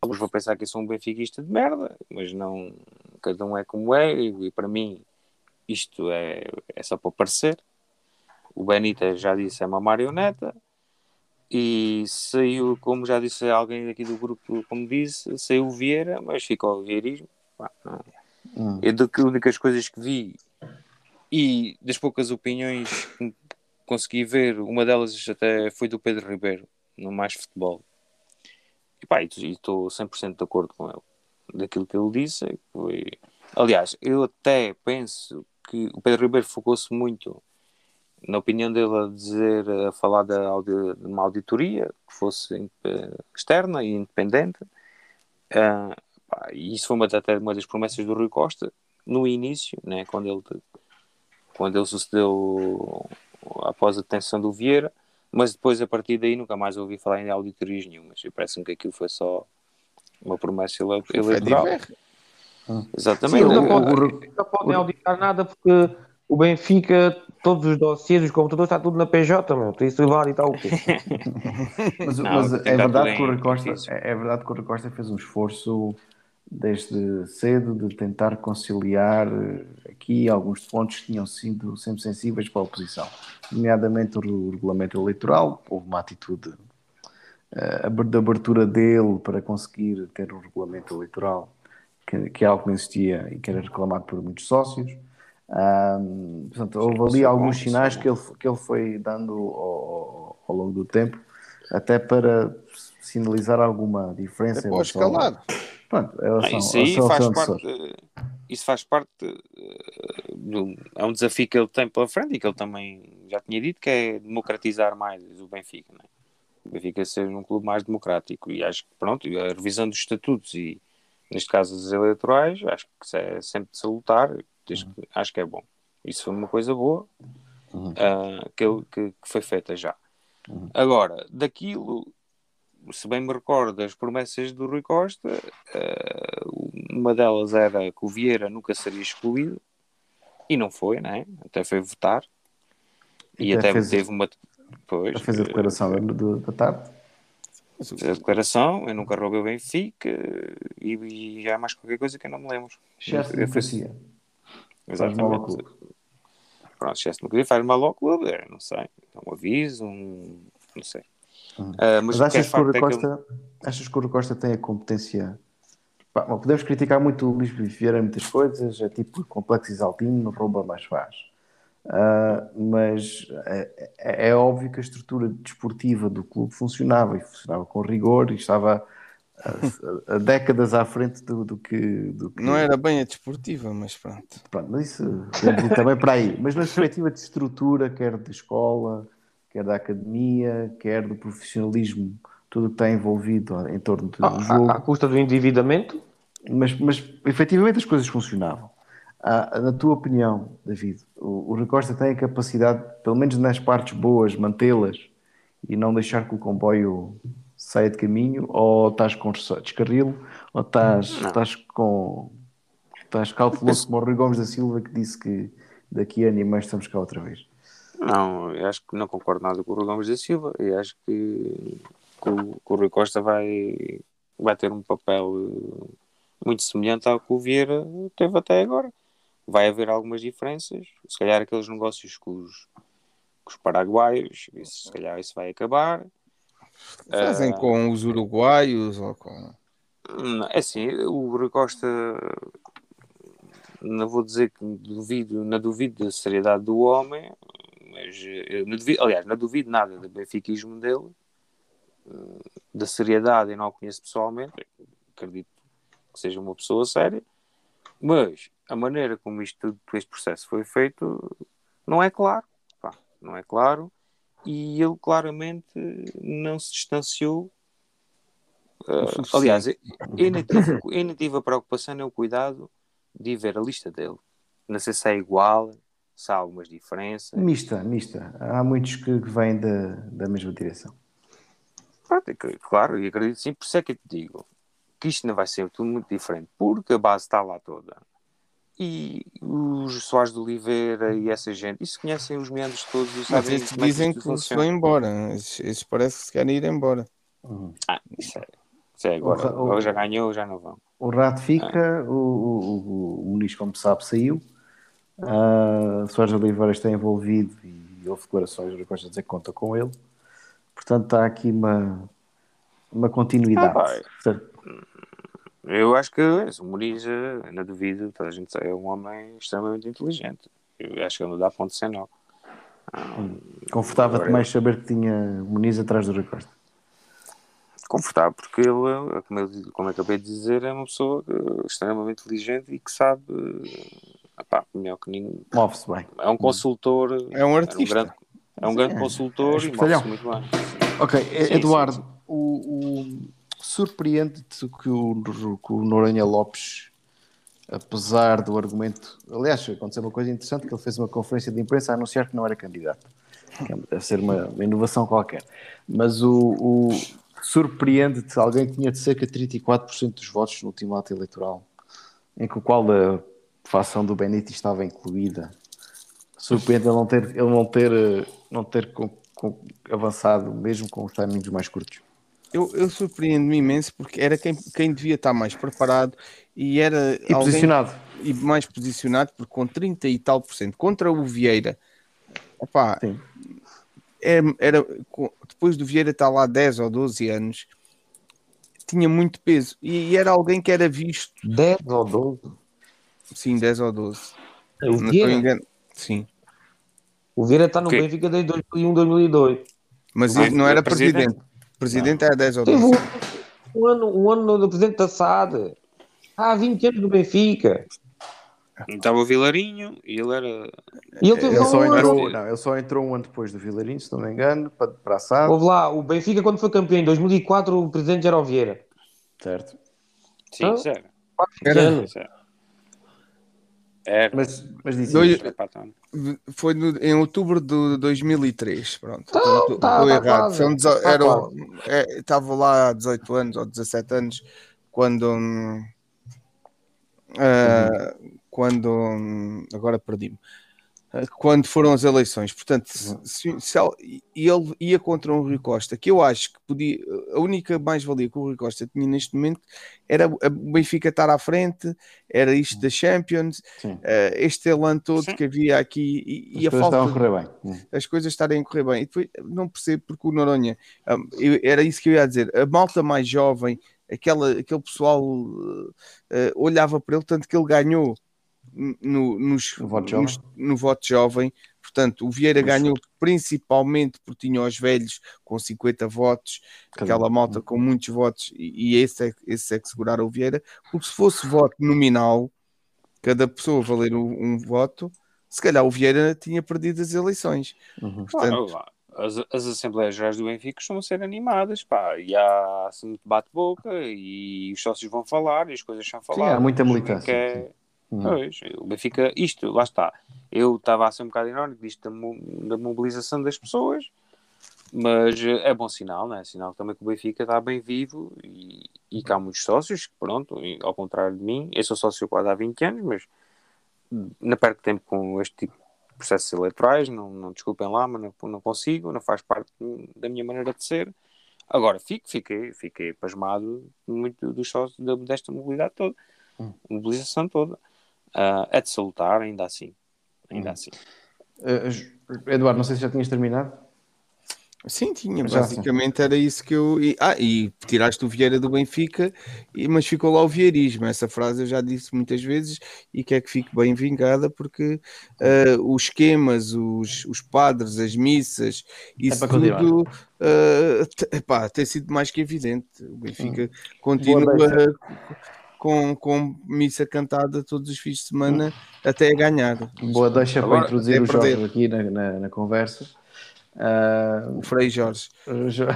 E: alguns vão pensar que eu sou um benfiquista de merda, mas não, cada um é como é, e, e para mim isto é, é só para parecer. O Benítez já disse é uma marioneta e saiu, como já disse alguém aqui do grupo, como disse, saiu o Vieira, mas ficou o vieirismo. Não.
B: Hum.
E: Eu das únicas coisas que vi e das poucas opiniões que consegui ver, uma delas até foi do Pedro Ribeiro, no Mais Futebol. E pá, estou 100% de acordo com ele. Daquilo que ele disse, foi... aliás, eu até penso que o Pedro Ribeiro focou-se muito na opinião dele a dizer, a falar audi- de uma auditoria que fosse externa e independente. Ah, pá, e isso foi uma, até uma das promessas do Rui Costa no início, né, quando ele quando ele sucedeu após a detenção do Vieira, mas depois a partir daí nunca mais ouvi falar em auditorias nenhumas. E parece-me que aquilo foi só uma promessa ele- eleitoral. Exatamente.
D: Sim,
E: O-
D: nunca,
E: o-
D: podem, nunca podem auditar nada porque o Benfica, todos os dossiês, os computadores, está tudo na PJ, meu. Por isso vai auditar o quê?
B: Mas,
E: Não,
B: mas é, verdade que o
E: em
B: Rui Costa,
E: físico.
B: é, é verdade que o Rui Costa fez um esforço desde cedo de tentar conciliar eh, aqui alguns fontes que tinham sido sempre sensíveis para a oposição, nomeadamente o re- regulamento eleitoral, houve uma atitude eh, de abertura dele para conseguir ter um regulamento eleitoral que, que é algo que não existia e que era reclamado por muitos sócios. Ahm, portanto, houve ali alguns sinais que ele, que ele foi dando ao, ao- ao longo do tempo, até para sinalizar alguma diferença.
C: É
B: em
C: para o
B: relação a-
C: escalado.
B: Pronto, em
E: Ah,
B: relação-
E: isso aí
B: relação
E: faz
B: ao
E: parte,
B: assessor.
E: isso faz parte eh, do, é um desafio que ele tem pela frente e que ele também já tinha dito que é democratizar mais o Benfica, não é? O Benfica ser um clube mais democrático e acho que pronto, a revisão dos estatutos e neste caso as eleitorais, acho que é sempre de salutar, que- acho que é bom. Isso foi uma coisa boa ah, que, ele- que- que foi feita já. Agora, daquilo, se bem me recordo, as promessas do Rui Costa, eh, uma delas era que o Vieira nunca seria excluído, e não foi, né? Até foi votar. E
B: Até
E: até,
B: fez-
E: teve uma. Pois,
B: Já fez a declaração da, da- tarde.
E: fez a declaração, eu nunca roubei o Benfica, e, e há mais qualquer coisa que eu não me lembro.
B: Excesso de democracia.
E: Exatamente. Pronto, excesso de democracia faz mal ao clube, não sei. É um aviso, um. não sei. Ah, mas
B: Mas
E: é
B: achas que, o
E: é que
B: Costa, achas que o Costa tem a competência? Pá, podemos criticar muito o Luís Vieira em muitas coisas, é tipo complexo exaltino, rouba mais faz. Ah, mas é, é- é óbvio que a estrutura desportiva do clube funcionava e funcionava com rigor e estava a, a décadas à frente do, do que, do que-
C: Não era bem a desportiva, mas pronto.
B: Pronto, mas isso também para aí. Mas na perspectiva de estrutura, quer da escola, quer da academia, quer do profissionalismo, tudo o que está envolvido em torno do
D: À,
B: jogo.
D: à- à custa do endividamento,
B: Mas, mas efetivamente as coisas funcionavam. Ah, na tua opinião, David, o, o Rui Costa tem a capacidade, pelo menos nas partes boas, mantê-las e não deixar que o comboio saia de caminho? Ou estás com descarrilo? Ou estás, estás com. Estás cauteloso como o Rui Gomes da Silva que disse que daqui a ano e mais estamos cá outra vez?
E: Não, eu acho que não concordo nada com o Rui Gomes da Silva e acho que, que o, que o Rui Costa vai, vai ter um papel eh, muito semelhante ao que o Vieira teve até agora. Vai haver algumas diferenças, se calhar aqueles negócios com os, com os paraguaios, isso, se calhar isso vai acabar.
C: Fazem
E: Ah,
C: com os uruguaios ou com.
E: Não, É assim, o Rui Costa não vou dizer que duvido, não duvido da seriedade do homem, mas eu não duvido, aliás, não duvido nada do benfiquismo dele, eh, da seriedade eu não o conheço pessoalmente, acredito que seja uma pessoa séria, mas a maneira como isto este processo foi feito não é claro, pá, não é claro, e ele claramente não se distanciou Uh, aliás, eu ainda tive, eu ainda tive a preocupação e o cuidado de ver a lista dele. Não sei se é igual, se há algumas diferenças.
B: Mista, mista. Há muitos que que vêm da, da mesma direção.
E: Claro, e acredito sim, por isso é que eu te digo que isto não vai ser tudo muito diferente, porque a base está lá toda. E os Soares de Oliveira e essa gente, isso conhecem os meandros todos e
C: Mas
E: sabem como é que
C: dizem que se vão embora. Esses, parece que se querem ir embora.
E: Ah, isso é, isso é agora.
B: O-
E: já ganhou, já não vão.
B: O Rato fica, o, o, o, o Muniz, como sabe, saiu. Uh, Soares Oliveira está envolvido e houve declarações, gosto de dizer que conta com ele. Portanto, está aqui uma, uma continuidade.
E: Ah? Eu acho que o Muniz, eh, não duvido, toda a gente sabe, é um homem extremamente inteligente. Eu acho que ele não dá ponto sem nó.
B: Confortava-te
E: Agora-
B: mais saber que tinha Muniz atrás do Rui Costa.
E: Confortável, porque ele, eh, como eu, como eu acabei de dizer, é uma pessoa eh, extremamente inteligente e que sabe, epá, melhor que ninguém.
B: Move-se bem.
E: É um consultor,
C: É um
E: é um
C: artista.
E: grande, é um grande
B: é,
E: consultor
B: é
E: e move-se muito bem.
B: Ok,
E: Sim,
B: Eduardo,
E: sim,
B: o, o- surpreende-te que o, que o Noronha Lopes, apesar do argumento, aliás, aconteceu uma coisa interessante, que ele fez uma conferência de imprensa a anunciar que não era candidato. que é- deve ser uma, uma inovação qualquer. Mas o, o surpreende-te alguém que tinha de cerca de 34% dos votos no último ato eleitoral, em que o qual a facção do Benítez estava incluída. Surpreende ele não ter, ele não ter, não ter com- com- avançado, mesmo com os timings mais curtos.
C: Eu, eu surpreendo-me imenso porque era quem, quem devia estar mais preparado e era
B: E
C: alguém-
B: posicionado.
C: e mais posicionado, porque com 30 e tal por cento contra o Vieira, opá,
B: Sim.
C: era, era- com- depois do Vieira estar lá 10 ou 12 anos, tinha muito peso e, e era alguém que era visto,
D: 10 ou 12.
C: Sim, 10 ou 12,
D: O
C: não estou
D: Vieira,
C: engano, sim,
D: o Vieira está no
E: Ok.
D: Benfica desde 2001, 2002.
C: mas
E: Ah,
C: ele não era
E: presidente?
C: presidente, presidente era 10 ou
D: Teve
C: 12.
D: um, um ano, um ano no presidente da SAD. Há 20 anos no Benfica.
E: Estava o Vilarinho e ele era.
D: E ele teve
B: Ele só,
D: um
B: entrou, não, ele só entrou um ano depois do Vilarinho, se não me engano, para, para a SAD.
D: Houve lá, o Benfica, quando foi campeão em 2004, o presidente já era o Vieira.
B: Certo.
E: Sim,
D: Ah.
E: sério.
C: Era.
D: anos.
E: Era.
B: Mas, mas dizia
C: Dois-. Foi no- em outubro de 2003, pronto.
D: Tá,
C: Então,
D: tá,
C: estou
D: tá
C: errado. São dezo-
D: Tá
C: era- é, Estava lá há 18 anos ou 17 anos quando. hum, ah, Quando. hum, agora perdi-me. Ah, Quando foram as eleições, portanto, se, se- se ele, e ele ia contra o Rui Costa, que eu acho que podia, a única mais-valia que o Rui Costa tinha neste momento era o Benfica estar à frente, era isto da Champions,
B: Sim.
C: eh, este elan todo
E: Sim.
C: que havia aqui e, e
B: As
C: a
B: coisas
C: falta
B: estavam a correr bem. Hum.
C: as coisas estarem a correr bem. E depois não percebo porque o Noronha hum, eu- era isso que eu ia dizer. A malta mais jovem, aquela, aquele pessoal eh, olhava para ele, tanto que ele ganhou no, nos,
B: No voto
C: nos- no voto jovem. Portanto, o Vieira ganhou principalmente porque tinha os velhos com 50 votos,
B: Cada
C: aquela malta com muitos votos, e, e esse, é, esse é que seguraram o Vieira. Porque se fosse voto nominal, cada pessoa valer um, um voto, se calhar o Vieira tinha perdido as eleições.
B: Uhum.
C: Portanto,
E: Ah, as, as Assembleias Gerais do Benfica costumam ser animadas, pá, e há assim, bate-boca e os sócios vão falar e as coisas são
B: Sim,
E: faladas.
B: há muita militância.
E: É-. Pois, o Benfica, isto, lá está. Eu estava a ser um bocado irónico disto da, da mobilização das pessoas, mas eh, é bom sinal, não é? Sinal também que o Benfica está bem vivo e, e que há muitos sócios, pronto, ao contrário de mim, eu sou sócio quase há 20 anos, mas não perco tempo com este tipo de processos eleitorais, não, não desculpem lá, mas não, não consigo, não faz parte da minha maneira de ser. Agora, fico, fiquei, fiquei pasmado muito dos sócios desta mobilidade toda, mobilização toda. Ah, é de salutar, ainda assim. Ainda assim.
B: Eh, Eduardo, não sei se já tinhas terminado.
C: Sim, tinha,
B: Já,
C: basicamente era isso que eu. E, ah, e tiraste o Vieira do Benfica, e, mas ficou lá o vieirismo. Essa frase eu já disse muitas vezes e quer que fique bem vingada, porque ah, os esquemas, os, os padres, as missas, isso
B: para continuar.
C: tudo t- epá, tem sido mais que evidente. O Benfica continua
B: deixa.
C: Com, com missa cantada todos os fins de semana até a ganhar.
B: Boa deixa
C: Agora,
B: para introduzir o Jorge
C: perder.
B: aqui na, na, na conversa. Ah,
C: O Frei Jorge.
B: Jo-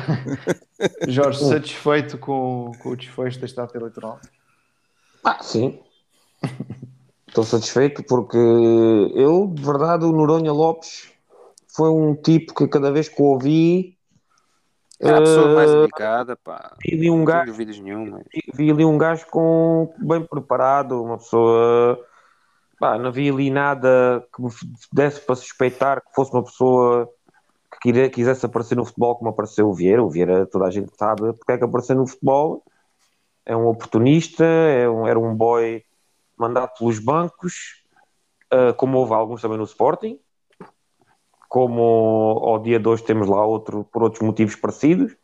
B: Jorge, satisfeito com, com o desfecho deste ato eleitoral?
D: Ah, sim. Estou satisfeito porque eu, de verdade, o Noronha Lopes foi um tipo que cada vez que o ouvi
E: É a pessoa mais
D: eh,
E: indicada, pá.
D: vi ali um
E: Não tenho
D: gajo,
E: dúvidas nenhuma.
D: vi ali um gajo com bem preparado, uma pessoa pá, não vi ali nada que me desse para suspeitar que fosse uma pessoa que quisesse aparecer no futebol como apareceu o Vieira. O Vieira, toda a gente sabe porque é que apareceu no futebol. É um oportunista, é um- era um boy mandado pelos bancos, ah, como houve alguns também no Sporting, como ao dia de hoje temos lá outro por outros motivos parecidos.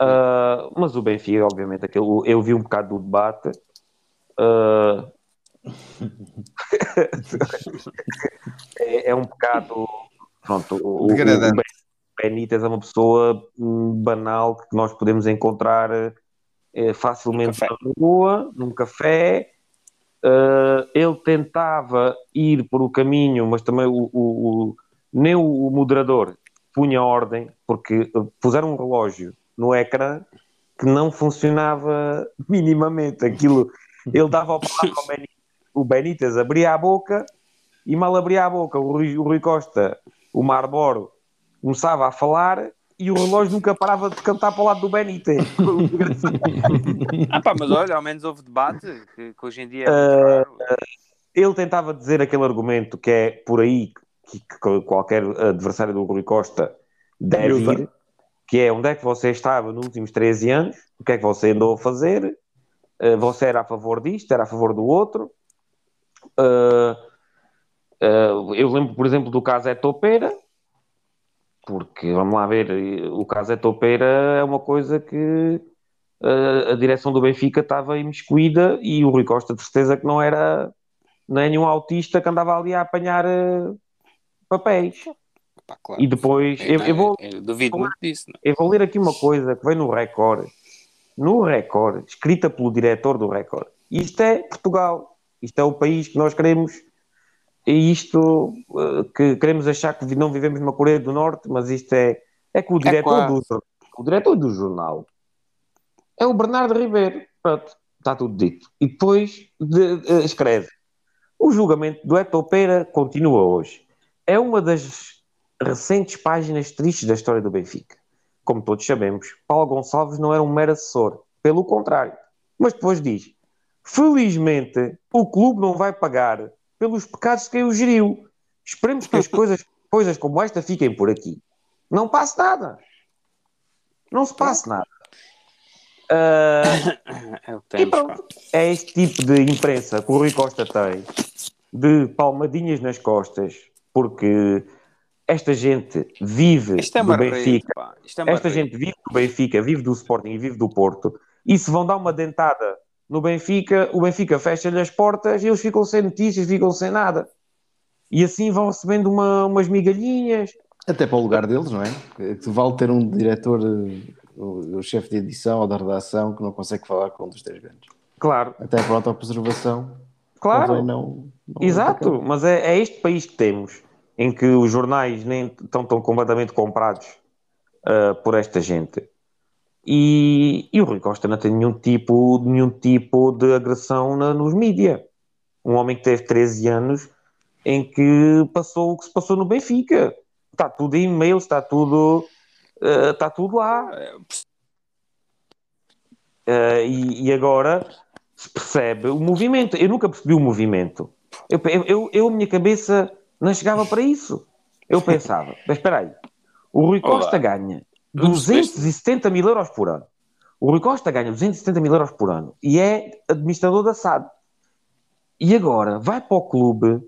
D: Ah, mas o Benfica, obviamente, aquilo, eu vi um bocado do debate. ah, é, é um bocado. Pronto, o, o, Benítez é uma pessoa hum, banal que nós podemos encontrar eh, facilmente na rua, num café. Ah, ele tentava ir por o caminho, mas também o- o- nem o moderador punha ordem, porque eh, puseram um relógio no ecrã que não funcionava minimamente. Aquilo, ele dava ao palavra ao Benítez, o Benítez abria a boca e mal abria a boca, o Rui, o Rui Costa, o Marboro, começava a falar e o relógio nunca parava de cantar para o lado do Benítez.
E: Ah, pá, mas olha, ao menos houve debate, que, que hoje em dia é raro.
D: Ele tentava dizer aquele argumento que é por aí que, que qualquer adversário do Rui Costa deve ir, que é onde é que você estava nos últimos 13 anos, o que é que você andou a fazer, Uh, você era a favor disto, era a favor do outro. Uh, uh, eu lembro, por exemplo, do caso Etopeira, porque, vamos lá ver, o caso Etopeira é uma coisa que a direção do Benfica estava imiscuída e o Rui Costa de certeza que não era não é nenhum autista que andava ali a apanhar uh, papéis.
E: Pá, claro.
D: E depois,
E: É,
D: eu, eu vou,
E: eu duvido muito disso. Não?
D: eu vou ler aqui uma coisa que vem no Record. No Record, escrita pelo diretor do Record. Isto é Portugal. Isto é o país que nós queremos. E isto uh, que queremos achar que não vivemos numa Coreia do Norte, mas isto é. É que o diretor, do, o diretor do jornal é o Bernardo Ribeiro. Pronto, está tudo dito. E depois de, uh, escreve: O julgamento do Etopeira continua hoje. É uma das recentes páginas tristes da história do Benfica. Como todos sabemos, Paulo Gonçalves não era um mero assessor, pelo contrário. Mas depois diz: Felizmente, o clube não vai pagar pelos pecados que o geriu. Esperemos que as coisas, coisas como esta fiquem por aqui. Não passe nada. Não se passe nada. Uh,
E: temos,
D: pronto, é este tipo de imprensa que o Rui Costa tem, de palmadinhas nas costas, porque esta gente vive
E: é
D: do Benfica,
E: é
D: esta gente vive do Benfica, vive do Sporting e vive do Porto, e se vão dar uma dentada no Benfica, o Benfica fecha-lhe as portas e eles ficam sem notícias, ficam sem nada. E assim vão recebendo uma, umas migalhinhas.
B: Até para o lugar deles, não é? Que vale ter um diretor, o, o chefe de edição ou da redação que não consegue falar com um dos três grandes.
D: Claro.
B: Até para a autopreservação.
D: Claro.
B: Não, não
D: Exato, mas é, é este país que temos, em que os jornais nem estão tão completamente comprados uh, por esta gente. E, e, o Rui Costa não tem nenhum tipo, nenhum tipo de agressão na, nos mídias. Um homem que teve 13 anos em que passou o que se passou no Benfica. Está tudo em e-mails, está tudo, uh, está tudo lá. Uh, e, e, agora se percebe o movimento. Eu nunca percebi o movimento. Eu, eu, eu, a minha cabeça não chegava para isso. Eu pensava, mas espera aí, o Rui Costa Olá. ganha 270 mil euros por ano. O Rui Costa ganha 270 mil euros por ano e é administrador da SAD. E agora vai para o clube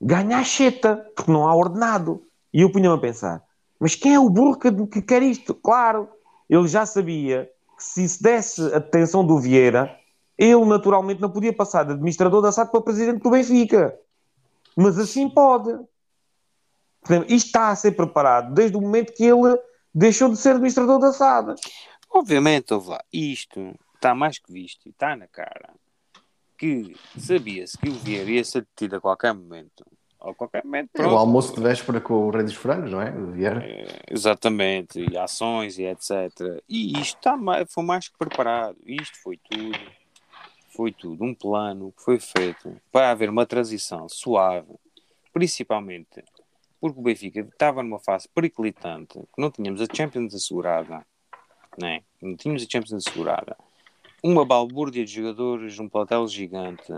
D: ganhar cheta, porque não há ordenado. E eu punha-me a pensar, mas quem é o burro que, que quer isto? Claro, ele já sabia que se se desse a detenção do Vieira, ele naturalmente não podia passar de administrador da SAD para presidente do Benfica. Mas assim pode. Isto está a ser preparado desde o momento que ele deixou de ser administrador da SAD.
E: Obviamente, ouve lá, isto está mais que visto e está na cara que sabia-se que o Vieira ia ser detido a qualquer momento. A qualquer momento.
B: É o almoço de véspera com o Rei dos Frangos, não é? O Vieira.
E: É, exatamente, e ações e etc. E isto está foi mais que preparado. Isto foi tudo. Foi tudo um plano que foi feito para haver uma transição suave, principalmente porque o Benfica estava numa fase periclitante, que não tínhamos a Champions assegurada, né? não tínhamos a Champions assegurada, uma balbúrdia de jogadores, um plantel gigante,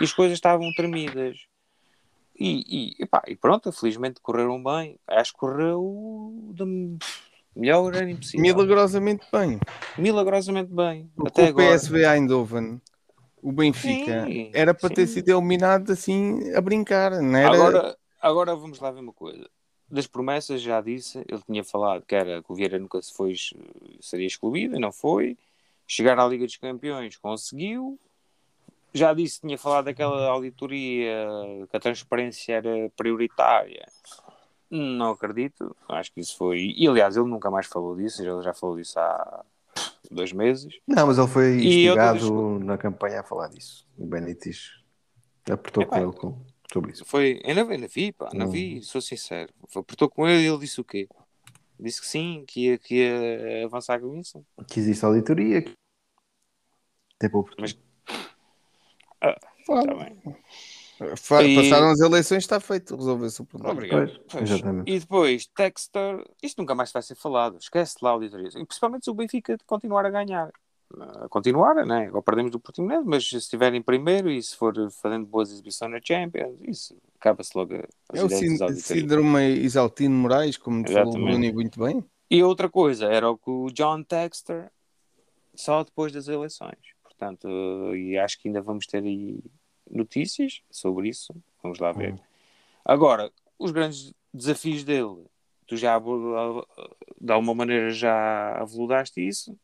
E: e as coisas estavam tremidas. E, e, epá, e pronto, felizmente correram bem. Acho que correu de melhor era impossível.
C: Milagrosamente bem.
E: Milagrosamente bem.
C: Porque
E: Até
C: o
E: agora.
C: PSV Eindhoven, o Benfica,
E: Sim,
C: era para ter
E: sim.
C: sido eliminado assim a brincar, não era?
E: Agora, agora vamos lá ver uma coisa. Das promessas, já disse, ele tinha falado que era que o Vieira nunca se foi, seria excluído, não foi. Chegar à Liga dos Campeões conseguiu. Já disse, tinha falado daquela auditoria, que a transparência era prioritária. Não acredito, acho que isso foi. E aliás, ele nunca mais falou disso, ele já falou disso há dois meses.
B: Não, mas ele foi instigado na campanha a falar disso. O Benítez apertou
E: Epá,
B: com ele com, sobre isso.
E: Foi, eu não, eu não vi, pá, não
B: Hum.
E: vi, sou sincero. Apertou com ele e ele disse o quê? Disse que sim, que ia, que ia avançar com isso.
B: Que existe auditoria. que- Até para o.
E: Mas- Está bem. E-
C: Passaram as eleições, está feito, resolveu-se o problema.
E: Obrigado.
B: Pois, exatamente.
E: E depois, Texter, isto nunca mais vai ser falado. Esquece lá auditorias. E principalmente se o Benfica continuar a ganhar. A continuar, né? Agora perdemos do Portimonense, mas se estiver em primeiro e se for fazendo boas exibições na Champions, isso acaba-se logo
C: É o sínd- síndrome Isaltino Moraes, como falou o. Bruno e muito bem.
E: E outra coisa, era o que o John Texter só depois das eleições. Portanto, e acho que ainda vamos ter aí notícias sobre isso. Vamos lá ver. Agora, os grandes desafios dele, tu já de alguma maneira já aveludaste isso.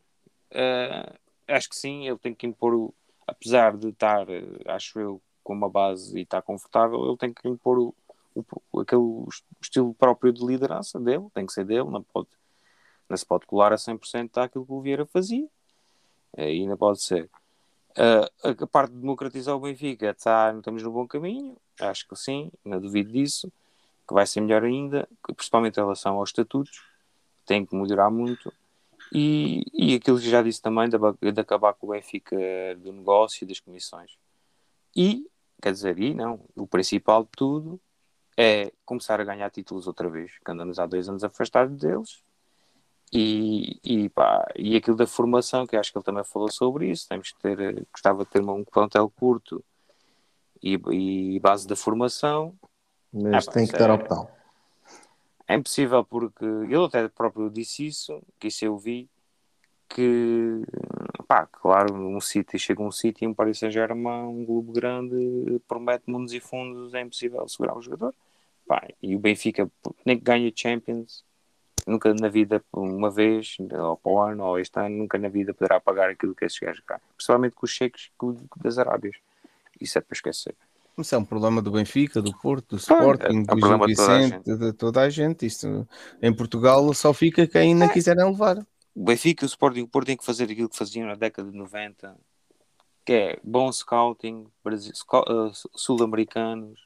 E: Eh, acho que sim, ele tem que impor, apesar de estar, eh, acho eu, com uma base e estar confortável, ele tem que impor o, o, aquele estilo próprio de liderança dele, tem que ser dele, não pode não se pode colar a 100% daquilo que o Vieira fazia. Eh, E ainda pode ser. A, parte de democratizar o Benfica está, estamos no bom caminho, acho que sim, não duvido disso, que vai ser melhor ainda, principalmente em relação aos estatutos, tem que melhorar muito. E, e aquilo que já disse também, de, de acabar com o Benfica do negócio e das comissões. E, quer dizer, e não, o principal de tudo é começar a ganhar títulos outra vez, que andamos há dois anos afastados deles, e, e, pá, e aquilo da formação, que acho que ele também falou sobre isso, temos que ter, eh, gostava de ter um plantel curto e, e base da formação.
B: Mas
E: Ah, pá,
B: tem
E: isso
B: que dar
E: é-
B: opção.
E: É impossível porque ele até próprio disse isso, que isso eu vi, que pá, claro, um City chega um City e um Paris Saint-Germain, um clube grande, promete mundos e fundos, é impossível segurar o jogador. Pá, e o Benfica nem que ganha Champions, nunca na vida, uma vez, ou para o ano, ou este ano, nunca na vida poderá pagar aquilo que esses gajos ganham. Principalmente com os cheques das Arábias. Isso é para esquecer.
C: Isso é um problema do Benfica, do Porto, do
E: Claro,
C: Sporting,
E: é um
C: do Gil
E: de toda
C: Vicente, de toda a gente. Isto, em Portugal só fica quem
E: É.
C: ainda quiserem levar.
E: O Benfica o Sporting o Porto têm que fazer aquilo que faziam na década de 90, que é bom scouting, eh, sul-americanos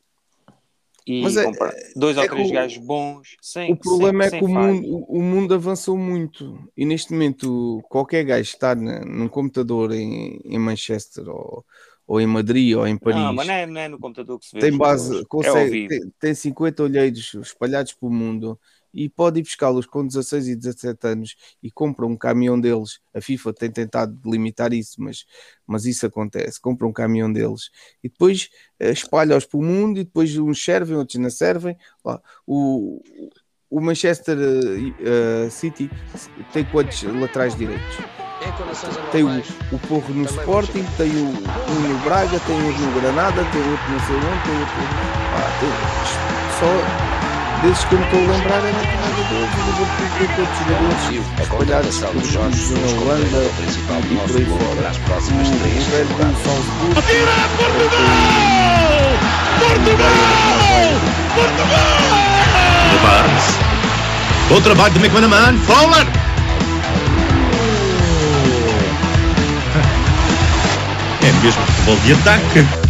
E: e
C: Mas é-
E: comprar dois
C: é
E: ou três
C: o-
E: gajos bons, sem
C: O problema
E: sem,
C: é
E: sem
C: que o mundo, o mundo avançou muito e neste momento qualquer gajo que está na- num computador em, em Manchester ou, ou em Madrid ou em Paris
E: Não, mas não é, não é no computador que se vê.
C: tem base,
E: é
C: consegue,
E: vivo.
C: tem, tem 50 olheiros espalhados pelo mundo e pode ir buscá-los com 16 e 17 anos e compra um caminhão deles. A FIFA tem tentado delimitar isso, mas, mas isso acontece. Compra um caminhão deles e depois eh, espalha-os pelo mundo e depois uns servem, outros não servem. O, o Manchester eh, City tem quantos laterais direitos? Tem o, o Porro no Sporting, tem o, um no Braga, tem outro no Granada, tem outro sei onde, tem outro. Pá, tem, só desses que eu me estou a lembrar é na Canada deles, o Liverpool tem todos os jogadores
F: A
C: espalhados por
F: de Jorge Jesus
C: na Holanda
F: treinador principal do
C: e
F: nosso
C: por aí fora.
F: para as
C: O,
F: temporadas.
C: Salzburgo
G: Tira Portugal! Portugal! Portugal!
A: Barnes. Bom trabalho de McManaman. Fowler. É mesmo futebol de ataque.